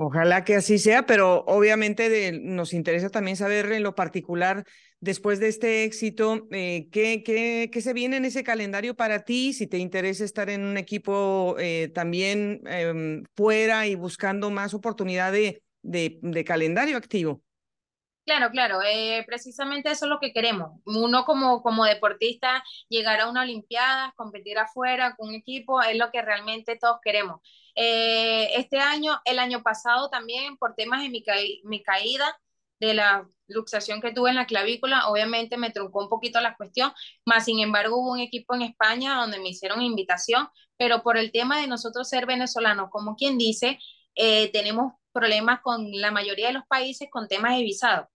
Ojalá que así sea, pero obviamente nos interesa también saber en lo particular, después de este éxito, eh, ¿qué, qué, se viene en ese calendario para ti? Si te interesa estar en un equipo eh, también em, fuera y buscando más oportunidad de, de, calendario activo. Claro, claro, eh, precisamente eso es lo que queremos. Uno como, como deportista, llegar a una Olimpiada, competir afuera con un equipo, es lo que realmente todos queremos. Eh, este año, el año pasado también, por temas de mi, mi caída, de la luxación que tuve en la clavícula, obviamente me truncó un poquito la cuestión, más sin embargo hubo un equipo en España donde me hicieron invitación, pero por el tema de nosotros ser venezolanos, como quien dice, eh, tenemos problemas con la mayoría de los países con temas de visado.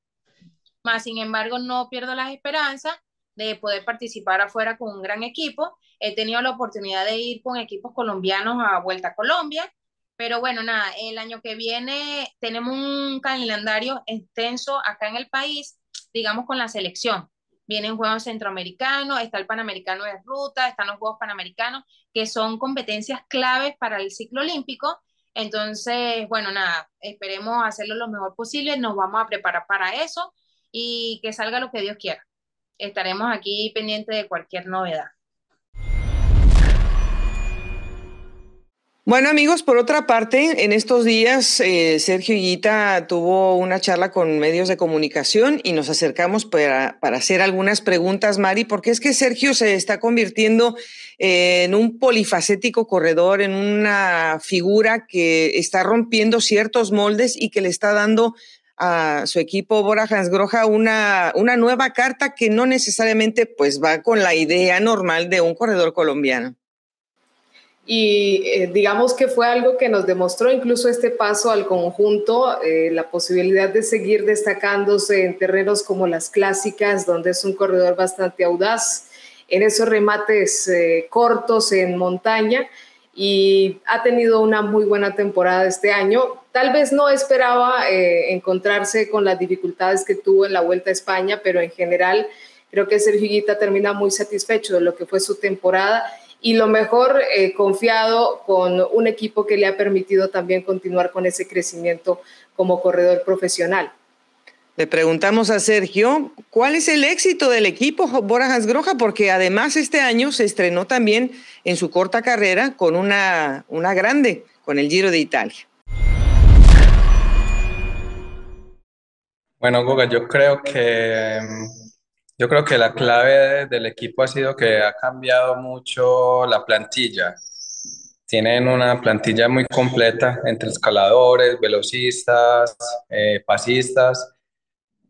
Más sin embargo, no pierdo las esperanzas de poder participar afuera con un gran equipo. He tenido la oportunidad de ir con equipos colombianos a Vuelta a Colombia, pero bueno, nada, el año que viene tenemos un calendario extenso acá en el país, digamos con la selección. Vienen Juegos Centroamericanos, está el Panamericano de Ruta, están los Juegos Panamericanos, que son competencias claves para el ciclo olímpico. Entonces, bueno, nada, esperemos hacerlo lo mejor posible, nos vamos a preparar para eso y que salga lo que Dios quiera estaremos aquí pendientes de cualquier novedad. Bueno amigos, por otra parte, en estos días eh, Sergio Higuita tuvo una charla con medios de comunicación y nos acercamos para, para, hacer algunas preguntas, Mari, porque es que Sergio se está convirtiendo en un polifacético corredor, en una figura que está rompiendo ciertos moldes y que le está dando a su equipo Bora Hansgrohe una, una nueva carta que no necesariamente pues va con la idea normal de un corredor colombiano. Y eh, digamos que fue algo que nos demostró incluso este paso al conjunto, eh, la posibilidad de seguir destacándose en terrenos como las clásicas, donde es un corredor bastante audaz, en esos remates eh, cortos en montaña y ha tenido una muy buena temporada este año. Tal vez no esperaba eh, encontrarse con las dificultades que tuvo en la Vuelta a España, pero en general creo que Sergio Higuita termina muy satisfecho de lo que fue su temporada y lo mejor eh, confiado con un equipo que le ha permitido también continuar con ese crecimiento como corredor profesional. Le preguntamos a Sergio, ¿cuál es el éxito del equipo Bora Hansgrohe? Porque además este año se estrenó también en su corta carrera con una, una grande, con el Giro de Italia. Bueno, Guga, yo creo que yo creo que la clave del equipo ha sido que ha cambiado mucho la plantilla. Tienen una plantilla muy completa entre escaladores, velocistas, eh, pasistas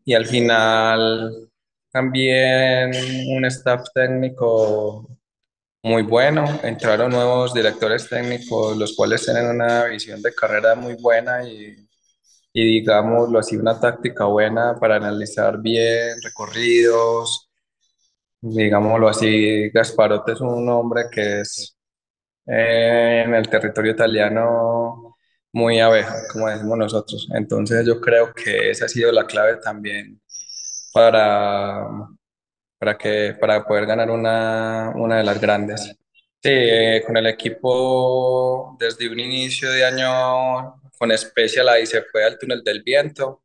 y al final también un staff técnico muy bueno. Entraron nuevos directores técnicos, los cuales tienen una visión de carrera muy buena y, y digámoslo así, una táctica buena para analizar bien recorridos. Digámoslo así, Gasparote es un hombre que es eh, en el territorio italiano muy abeja, como decimos nosotros. Entonces yo creo que esa ha sido la clave también para, para, que, para poder ganar una, una de las grandes. Sí, eh, con el equipo desde un inicio de año con Specialized se fue al túnel del viento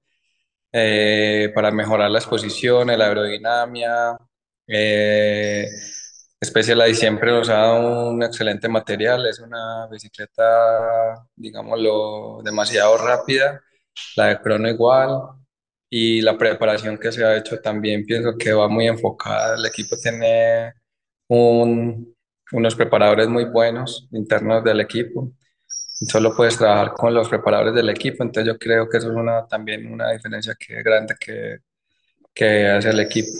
eh, para mejorar las posiciones, la aerodinámica. Eh, Specialized siempre nos ha dado un excelente material, es una bicicleta, digámoslo, demasiado rápida, la de crono igual, y la preparación que se ha hecho también pienso que va muy enfocada. El equipo tiene unos preparadores muy buenos internos del equipo. Solo puedes trabajar con los preparadores del equipo, entonces yo creo que eso es una, también una diferencia que, grande que, que hace el equipo.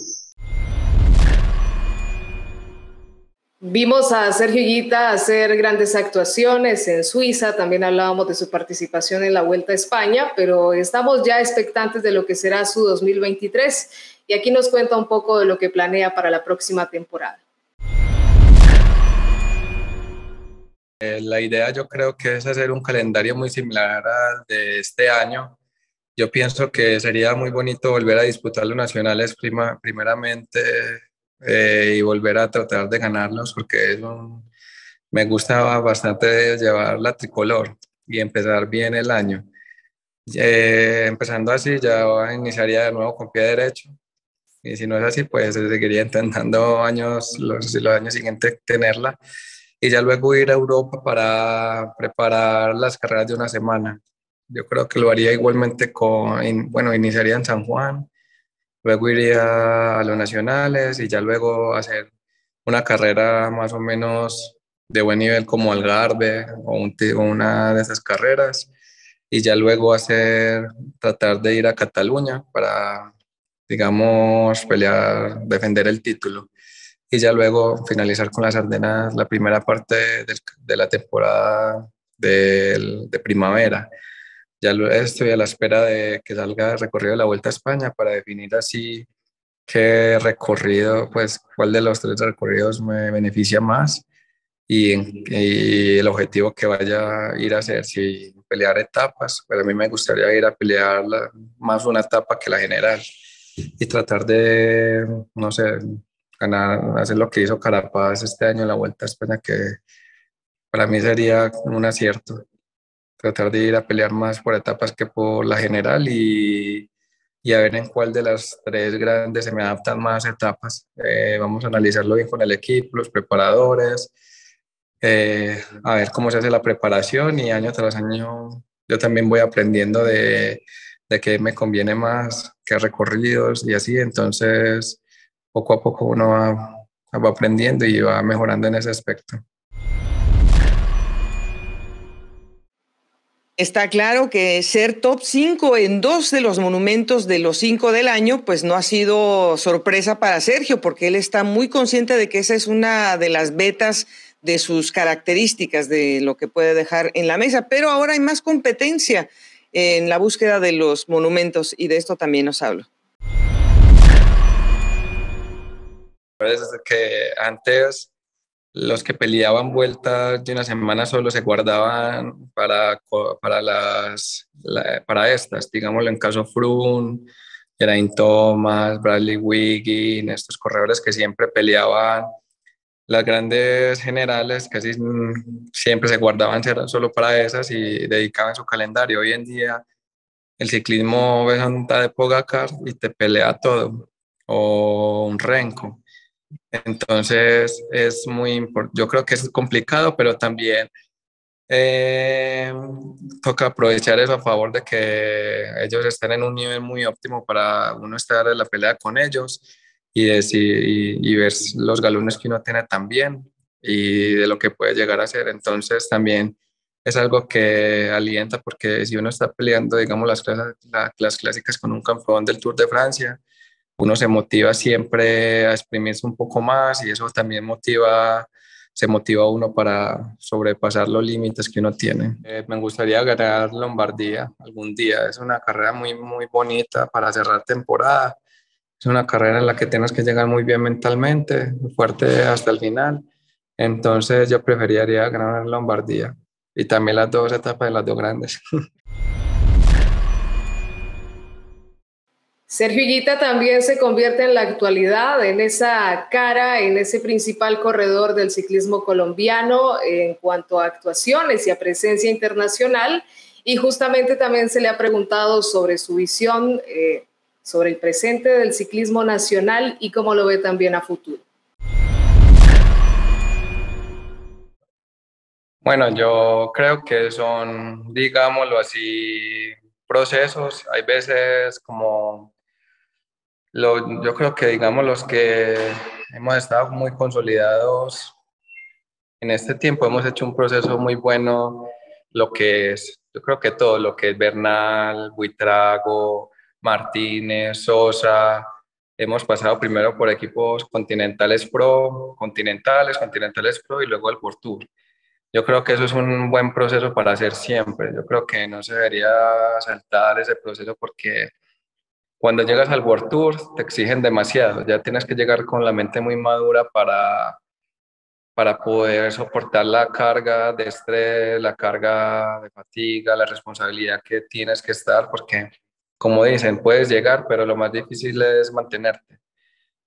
Vimos a Sergio Guita hacer grandes actuaciones en Suiza, también hablábamos de su participación en la Vuelta a España, pero estamos ya expectantes de lo que será su 2023 y aquí nos cuenta un poco de lo que planea para la próxima temporada. Eh, la idea yo creo que es hacer un calendario muy similar al de este año. Yo pienso que sería muy bonito volver a disputar los nacionales primeramente eh, y volver a tratar de ganarlos porque me gusta bastante llevar la tricolor y empezar bien el año. Eh, empezando así, ya iniciaría de nuevo con pie derecho. Y si no es así, pues seguiría intentando años, los, los años siguientes tenerla. Y ya luego ir a Europa para preparar las carreras de una semana. Yo creo que lo haría igualmente con, bueno, iniciaría en San Juan, Luego iría a los nacionales y ya luego hacer una carrera más o menos de buen nivel como Algarve o, una de esas carreras y ya luego hacer, tratar de ir a Cataluña para, digamos, pelear, defender el título y ya luego finalizar con las Ardenas la primera parte de, la temporada de primavera. Ya estoy a la espera de que salga el recorrido de la Vuelta a España para definir así qué recorrido, pues cuál de los tres recorridos me beneficia más y, el objetivo que vaya a ir a hacer, si pelear etapas, pero a mí me gustaría ir a pelear más una etapa que la general y tratar de, no sé, ganar, hacer lo que hizo Carapaz este año en la Vuelta a España, que para mí sería un acierto tratar de ir a pelear más por etapas que por la general y, y a ver en cuál de las tres grandes se me adaptan más etapas. Eh, vamos a analizarlo bien con el equipo, los preparadores, eh, a ver cómo se hace la preparación y año tras año yo también voy aprendiendo de, de qué me conviene más, qué recorridos y así. Entonces, poco a poco uno va, aprendiendo y va mejorando en ese aspecto. Está claro que ser top 5 en dos de los monumentos de los cinco del año, pues no ha sido sorpresa para Sergio, porque él está muy consciente de que esa es una de las betas de sus características, de lo que puede dejar en la mesa. Pero ahora hay más competencia en la búsqueda de los monumentos y de esto también nos hablo. que antes los que peleaban vueltas de una semana solo se guardaban para, para, las, para estas, digámoslo en caso Froome, Geraint Thomas, Bradley Wiggin, estos corredores que siempre peleaban las grandes generales casi siempre se guardaban solo para esas y dedicaban su calendario. Hoy en día el ciclismo ves a de Pogacar y te pelea todo, o un Renko. Entonces es muy importante, yo creo que es complicado, pero también eh, toca aprovechar eso a favor de que ellos estén en un nivel muy óptimo para uno estar en la pelea con ellos y, decir, y, ver los galones que uno tiene también y de lo que puede llegar a ser. Entonces también es algo que alienta porque si uno está peleando, digamos, las, las clásicas con un campeón del Tour de Francia, uno se motiva siempre a exprimirse un poco más y eso también motiva, se motiva a uno para sobrepasar los límites que uno tiene. Eh, me gustaría ganar Lombardía algún día. Es una carrera muy, muy bonita para cerrar temporada. Es una carrera en la que tienes que llegar muy bien mentalmente, fuerte hasta el final. Entonces yo preferiría ganar Lombardía y también las dos etapas de las dos grandes. [LAUGHS] Sergio también se convierte en la actualidad en esa cara, en ese principal corredor del ciclismo colombiano en cuanto a actuaciones y a presencia internacional. Y justamente también se le ha preguntado sobre su visión eh, sobre el presente del ciclismo nacional y cómo lo ve también a futuro. Bueno, yo creo que son, digámoslo así, procesos. Hay veces como, lo, yo creo que digamos los que hemos estado muy consolidados en este tiempo, hemos hecho un proceso muy bueno, lo que es, yo creo que todo, lo que es Bernal, Buitrago, Martínez, Sosa. Hemos pasado primero por equipos continentales pro, continentales, continentales pro y luego el por. Yo creo que eso es un buen proceso para hacer siempre. Yo creo que no se debería saltar ese proceso porque cuando llegas al World Tour te exigen demasiado. Ya tienes que llegar con la mente muy madura para, para poder soportar la carga de estrés, la carga de fatiga, la responsabilidad que tienes que estar, porque como dicen, puedes llegar, pero lo más difícil es mantenerte.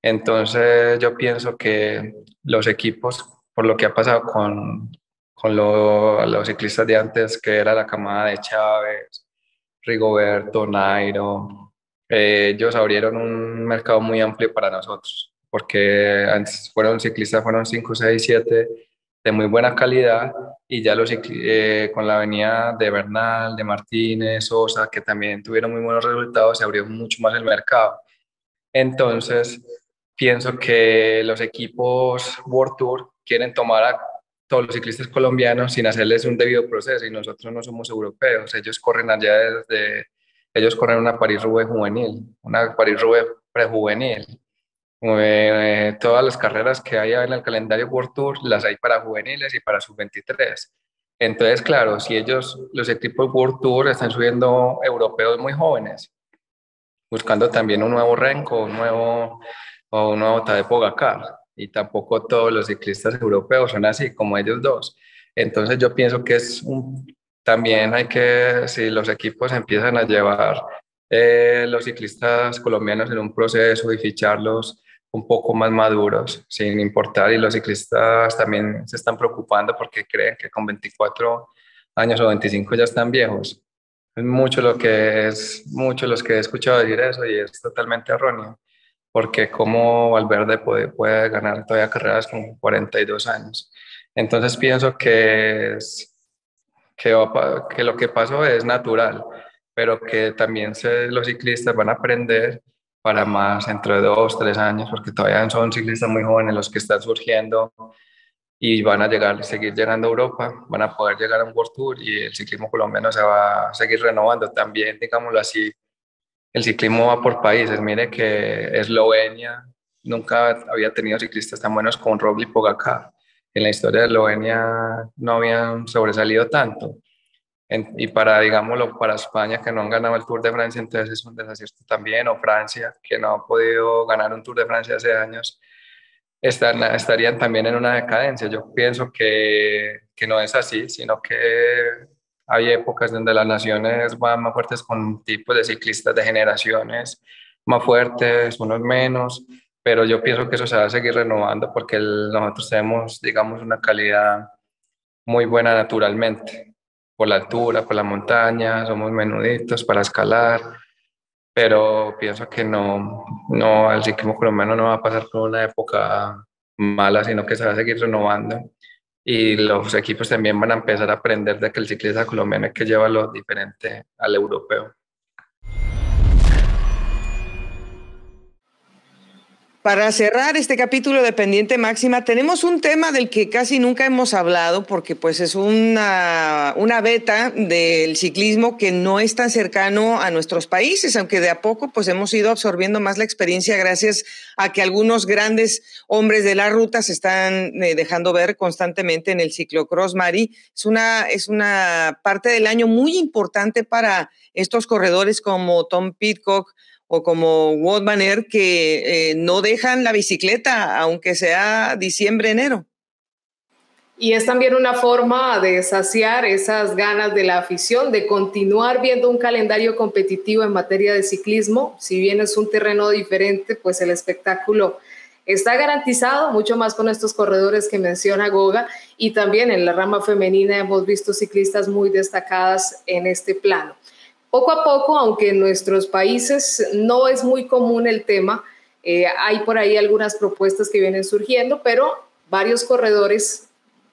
Entonces yo pienso que los equipos, por lo que ha pasado con, con los ciclistas de antes, que era la camada de Chávez, Rigoberto, Nairo, eh, ellos abrieron un mercado muy amplio para nosotros, porque antes fueron ciclistas, fueron 5, 6, 7 de muy buena calidad y ya los, eh, con la avenida de Bernal, de Martínez, Sosa, que también tuvieron muy buenos resultados, se abrió mucho más el mercado. Entonces, pienso que los equipos World Tour quieren tomar a todos los ciclistas colombianos sin hacerles un debido proceso y nosotros no somos europeos, ellos corren allá desde, ellos corren una París-Roubaix juvenil, una París-Roubaix prejuvenil eh, todas las carreras que hay en el calendario World Tour las hay para juveniles y para sub-23. Entonces, claro, si ellos, los equipos World Tour, están subiendo europeos muy jóvenes, buscando también un nuevo Renko, un nuevo, o un nuevo Tadej Pogacar, y tampoco todos los ciclistas europeos son así como ellos dos. Entonces, yo pienso que es un, también hay que, si los equipos empiezan a llevar eh, los ciclistas colombianos en un proceso y ficharlos un poco más maduros, sin importar, y los ciclistas también se están preocupando porque creen que con 24 años o 25 ya están viejos. Es mucho lo que es, mucho los que he escuchado decir eso y es totalmente erróneo, porque como Valverde puede, puede ganar todavía carreras con 42 años. Entonces pienso que, es, que, que lo que pasó es natural, pero que también se, los ciclistas van a aprender para más entre dos, tres años, porque todavía son ciclistas muy jóvenes los que están surgiendo y van a llegar, seguir llegando a Europa, van a poder llegar a un World Tour y el ciclismo colombiano se va a seguir renovando también, digámoslo así. El ciclismo va por países. Mire que Eslovenia nunca había tenido ciclistas tan buenos como Roglic Pogacar. En la historia de Eslovenia no habían sobresalido tanto y para, digámoslo, para España que no han ganado el Tour de Francia, entonces es un desacierto también, o Francia que no ha podido ganar un Tour de Francia hace años, están, estarían también en una decadencia. Yo pienso que, que no es así, sino que hay épocas donde las naciones van más fuertes con tipos de ciclistas de generaciones más fuertes, unos menos, pero yo pienso que eso se va a seguir renovando porque nosotros tenemos, digamos, una calidad muy buena naturalmente por la altura, por la montaña, somos menuditos para escalar, pero pienso que no, no, el ciclismo colombiano no va a pasar por una época mala, sino que se va a seguir renovando y los equipos también van a empezar a aprender de que el ciclista colombiano es que lleva lo diferente al europeo. Para cerrar este capítulo de Pendiente Máxima, tenemos un tema del que casi nunca hemos hablado porque pues es una, una beta del ciclismo que no es tan cercano a nuestros países, aunque de a poco pues hemos ido absorbiendo más la experiencia gracias a que algunos grandes hombres de la ruta se están eh, dejando ver constantemente en el ciclocross Mari. Es una, es una parte del año muy importante para estos corredores como Tom Pitcock, o como Wout que eh, no dejan la bicicleta, aunque sea diciembre, enero. Y es también una forma de saciar esas ganas de la afición, de continuar viendo un calendario competitivo en materia de ciclismo. Si bien es un terreno diferente, pues el espectáculo está garantizado, mucho más con estos corredores que menciona Goga. Y también en la rama femenina hemos visto ciclistas muy destacadas en este plano. Poco a poco, aunque en nuestros países no es muy común el tema, eh, hay por ahí algunas propuestas que vienen surgiendo, pero varios corredores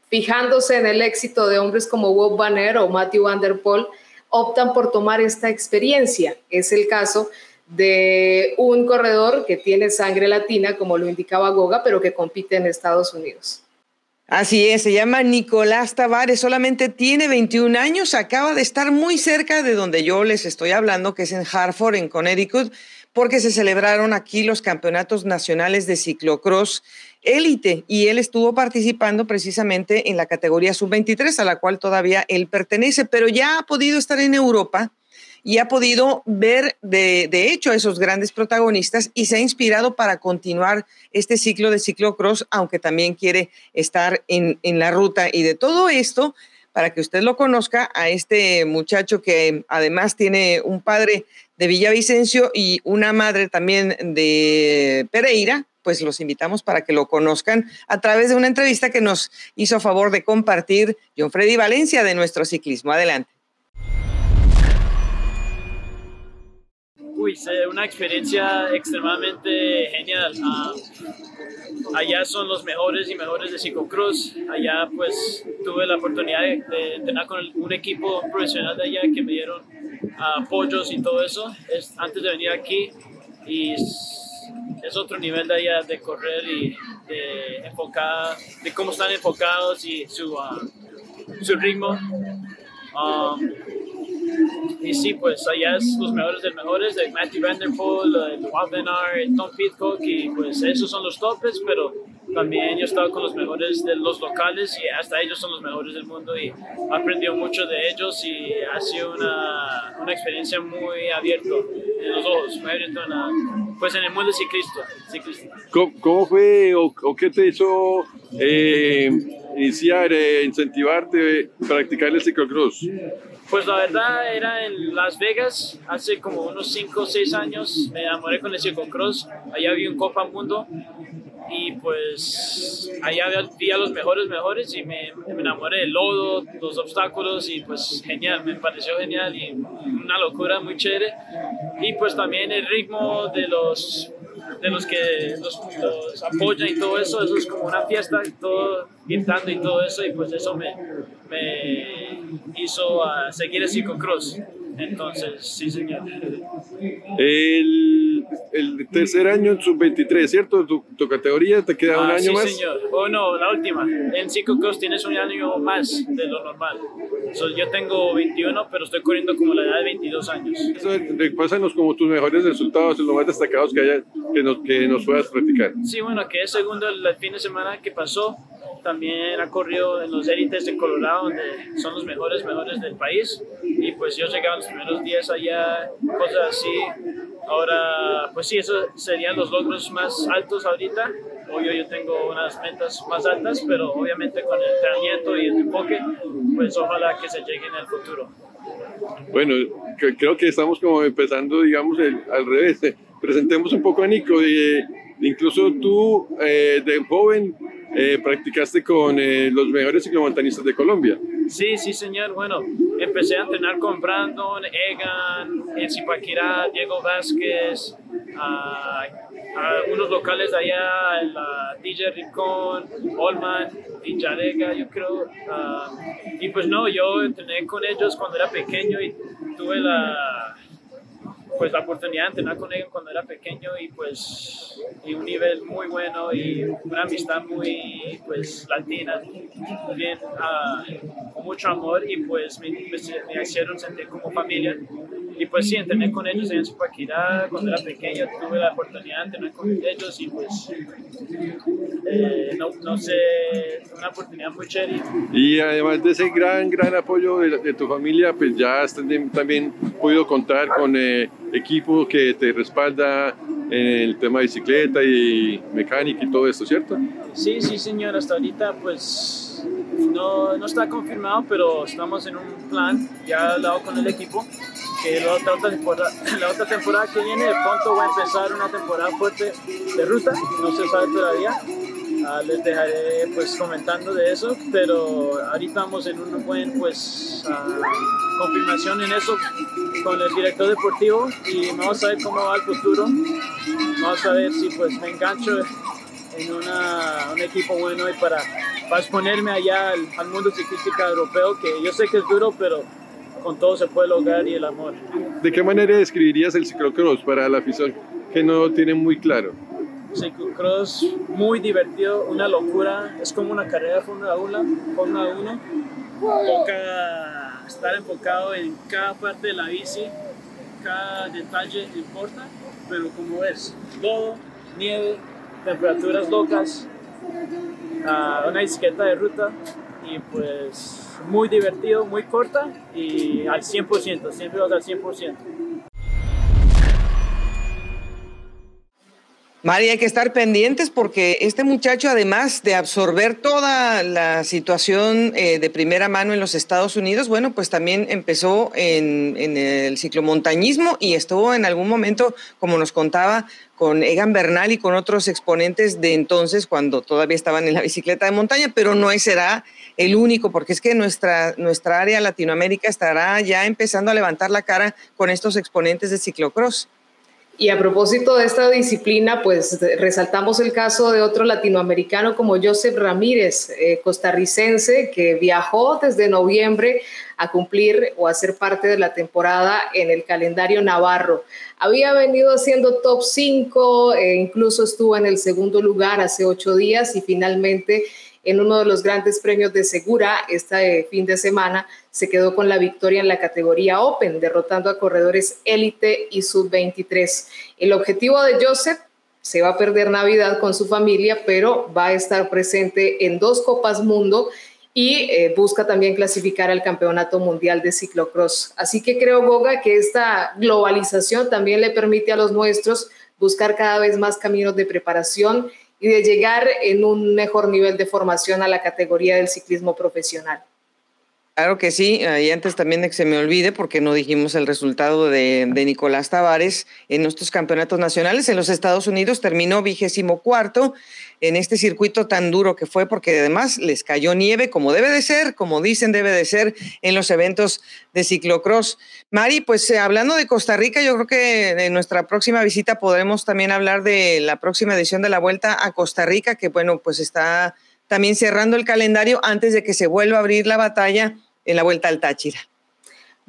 fijándose en el éxito de hombres como Bob Banner o Matthew Van Der Poel, optan por tomar esta experiencia. Es el caso de un corredor que tiene sangre latina, como lo indicaba Goga, pero que compite en Estados Unidos. Así es, se llama Nicolás Tavares, solamente tiene 21 años, acaba de estar muy cerca de donde yo les estoy hablando, que es en Hartford, en Connecticut, porque se celebraron aquí los campeonatos nacionales de ciclocross élite y él estuvo participando precisamente en la categoría sub-23 a la cual todavía él pertenece, pero ya ha podido estar en Europa y ha podido ver de, de, hecho a esos grandes protagonistas y se ha inspirado para continuar este ciclo de ciclocross, aunque también quiere estar en, en la ruta. Y de todo esto, para que usted lo conozca, a este muchacho que además tiene un padre de Villavicencio y una madre también de Pereira, pues los invitamos para que lo conozcan a través de una entrevista que nos hizo favor de compartir John Freddy Valencia de nuestro ciclismo. Adelante. Uy, una experiencia extremadamente genial. Ah, allá son los mejores y mejores de ciclocross. Allá pues tuve la oportunidad de, entrenar con un equipo profesional de allá que me dieron apoyos y todo eso es, antes de venir aquí. Y es otro nivel de allá de correr y de enfocar, de cómo están enfocados y su, uh, su ritmo. Um, y sí, pues allá es los mejores de mejores, de Matthew Van Der Poel, el el Tom Pitcock, y pues esos son los topes, pero también yo he estado con los mejores de los locales y hasta ellos son los mejores del mundo y he aprendido mucho de ellos y ha sido una, una experiencia muy abierta en los ojos, muy abierta pues en el mundo ciclista. ciclista. ¿Cómo, fue o, qué te hizo eh, iniciar, eh, incentivarte practicar el ciclocross? Pues la verdad era en Las Vegas, hace como unos 5 o 6 años me enamoré con el ciclocross, allá vi un Copa Mundo y pues allá vi a los mejores mejores y me, me, enamoré del lodo, los obstáculos y pues genial, me pareció genial y una locura muy chévere. Y pues también el ritmo de los de los que los, apoyan y todo eso, eso es como una fiesta, todo pintando y todo eso, y pues eso me, me hizo a seguir el ciclocross. Entonces, sí, señor. El, el tercer año en sub-23, ¿cierto? ¿Tu, ¿Tu, categoría te queda un ah, año más? Sí, señor. O oh, no, la última. En ciclocross tienes un año más de lo normal. yo tengo 21, pero estoy corriendo como la edad de 22 años. Eso, pásanos como tus mejores resultados, los más destacados que haya, que nos, que nos puedas practicar. Sí, bueno, que es segundo el fin de semana que pasó también ha corrido en los élites de Colorado, donde son los mejores, mejores del país. Y pues yo llegaba los primeros días allá, cosas así. Ahora, pues sí, esos serían los logros más altos ahorita. Obvio, yo tengo unas metas más altas, pero obviamente con el entrenamiento y el enfoque, pues ojalá que se llegue en el futuro. Bueno, creo que estamos como empezando, digamos, al revés. [LAUGHS] Presentemos un poco a Nico. Eh, incluso tú, eh, de joven, eh, practicaste con eh, los mejores ciclomontanistas de Colombia. Sí, sí, señor. Bueno, empecé a entrenar con Brandon, Egan, Zipaquirá, Diego Vázquez, a, unos locales de allá, la DJ Ricón, Olman, Villarega, yo creo. y pues no, yo entrené con ellos cuando era pequeño y tuve la pues la oportunidad de entrenar con ellos cuando era pequeño y pues y un nivel muy bueno y una amistad muy pues latina, bien uh, con mucho amor y pues me, me, hicieron sentir como familia. Y pues sí, entrené con ellos en Zipaquirá cuando era pequeño, tuve la oportunidad de entrenar con ellos y pues eh, no, no, sé, una oportunidad muy chévere. Y además de ese gran, gran apoyo de, tu familia, pues ya has también podido contar con eh, equipo que te respalda en el tema de bicicleta y mecánica y todo esto, ¿cierto? Sí, sí, señor. Hasta ahorita, pues no, no está confirmado, pero estamos en un plan, ya hablado con el equipo, que la otra, temporada, [COUGHS] la otra temporada que viene de pronto va a empezar una temporada fuerte de ruta, no se sabe todavía. Ah, les dejaré pues comentando de eso, pero ahorita estamos en una buena pues ah, confirmación en eso con el director deportivo y vamos a ver cómo va el futuro. Vamos a ver si pues me engancho en una, un equipo bueno y para, para exponerme allá al, al mundo ciclístico europeo, que yo sé que es duro, pero con todo se puede lograr y el amor. ¿De qué manera describirías el ciclocross para la afición que no tiene muy claro? Ciclocross muy divertido, una locura, es como una carrera de Fórmula 1, Fórmula 1. Toca estar enfocado en cada parte de la bici, cada detalle importa, pero como ves, todo, nieve, temperaturas locas, una bicicleta de ruta y pues muy divertido, muy corta y al 100%, siempre vas al 100%. Mari, hay que estar pendientes porque este muchacho, además de absorber toda la situación eh, de primera mano en los Estados Unidos, bueno, pues también empezó en, en, el ciclomontañismo y estuvo en algún momento, como nos contaba, con Egan Bernal y con otros exponentes de entonces, cuando todavía estaban en la bicicleta de montaña, pero no será el único, porque es que nuestra, nuestra área Latinoamérica estará ya empezando a levantar la cara con estos exponentes de ciclocross. Y a propósito de esta disciplina, pues resaltamos el caso de otro latinoamericano como Joseph Ramírez, eh, costarricense, que viajó desde noviembre a cumplir o a ser parte de la temporada en el calendario navarro. Había venido haciendo top 5, e incluso estuvo en el segundo lugar hace ocho días y finalmente en uno de los grandes premios de Segura este fin de semana, se quedó con la victoria en la categoría Open, derrotando a corredores élite y sub-23. El objetivo de Joseph se va a perder Navidad con su familia, pero va a estar presente en dos Copas Mundo y eh, busca también clasificar al Campeonato Mundial de Ciclocross. Así que creo, Boga, que esta globalización también le permite a los nuestros buscar cada vez más caminos de preparación y de llegar en un mejor nivel de formación a la categoría del ciclismo profesional. Claro que sí, y antes también de que se me olvide, porque no dijimos el resultado de, Nicolás Tavares en nuestros campeonatos nacionales. En los Estados Unidos terminó vigésimo cuarto en este circuito tan duro que fue, porque además les cayó nieve, como debe de ser, como dicen, debe de ser en los eventos de ciclocross. Mari, pues eh, hablando de Costa Rica, yo creo que en nuestra próxima visita podremos también hablar de la próxima edición de la Vuelta a Costa Rica, que bueno, pues está también cerrando el calendario antes de que se vuelva a abrir la batalla en la Vuelta al Táchira.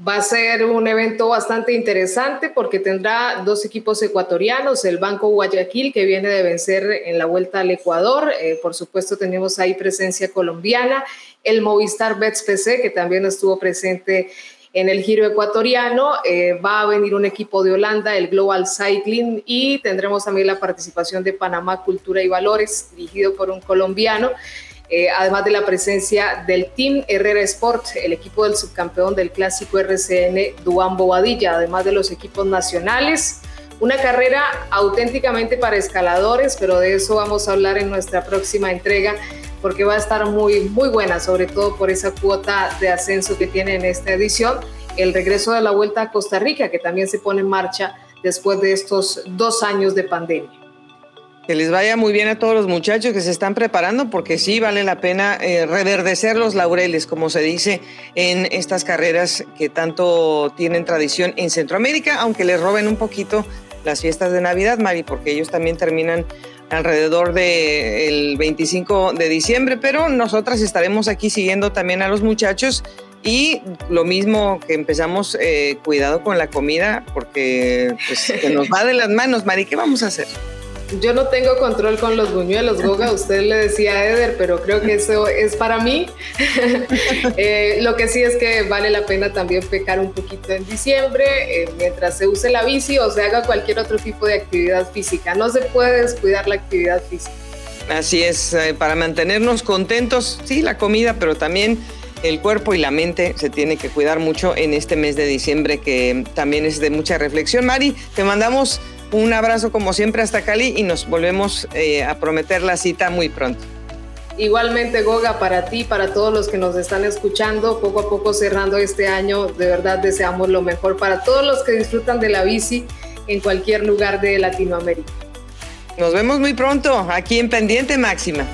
Va a ser un evento bastante interesante porque tendrá dos equipos ecuatorianos, el Banco Guayaquil que viene de vencer en la vuelta al Ecuador, eh, por supuesto tenemos ahí presencia colombiana, el Movistar Bets PC que también estuvo presente en el giro ecuatoriano, eh, va a venir un equipo de Holanda, el Global Cycling y tendremos también la participación de Panamá Cultura y Valores dirigido por un colombiano. Eh, además de la presencia del Team Herrera Sport, el equipo del subcampeón del clásico RCN Duan Bobadilla, además de los equipos nacionales. Una carrera auténticamente para escaladores, pero de eso vamos a hablar en nuestra próxima entrega porque va a estar muy, muy buena, sobre todo por esa cuota de ascenso que tiene en esta edición. El regreso de la Vuelta a Costa Rica, que también se pone en marcha después de estos dos años de pandemia. Que les vaya muy bien a todos los muchachos que se están preparando, porque sí vale la pena eh, reverdecer los laureles, como se dice en estas carreras que tanto tienen tradición en Centroamérica, aunque les roben un poquito las fiestas de Navidad, Mari, porque ellos también terminan alrededor del 25 de diciembre, pero nosotras estaremos aquí siguiendo también a los muchachos y lo mismo que empezamos, eh, cuidado con la comida, porque pues, se nos va de las manos, Mari, ¿qué vamos a hacer? Yo no tengo control con los buñuelos, Goga, usted le decía a Eder, pero creo que eso es para mí. [LAUGHS] Eh, lo que sí es que vale la pena también pecar un poquito en diciembre, eh, mientras se use la bici o se haga cualquier otro tipo de actividad física. No se puede descuidar la actividad física. Así es, eh, para mantenernos contentos, sí, la comida, pero también el cuerpo y la mente se tiene que cuidar mucho en este mes de diciembre que también es de mucha reflexión. Mari, te mandamos un abrazo como siempre hasta Cali y nos volvemos eh, a prometer la cita muy pronto. Igualmente, Goga, para ti, para todos los que nos están escuchando, poco a poco cerrando este año, de verdad deseamos lo mejor para todos los que disfrutan de la bici en cualquier lugar de Latinoamérica. Nos vemos muy pronto aquí en Pendiente Máxima.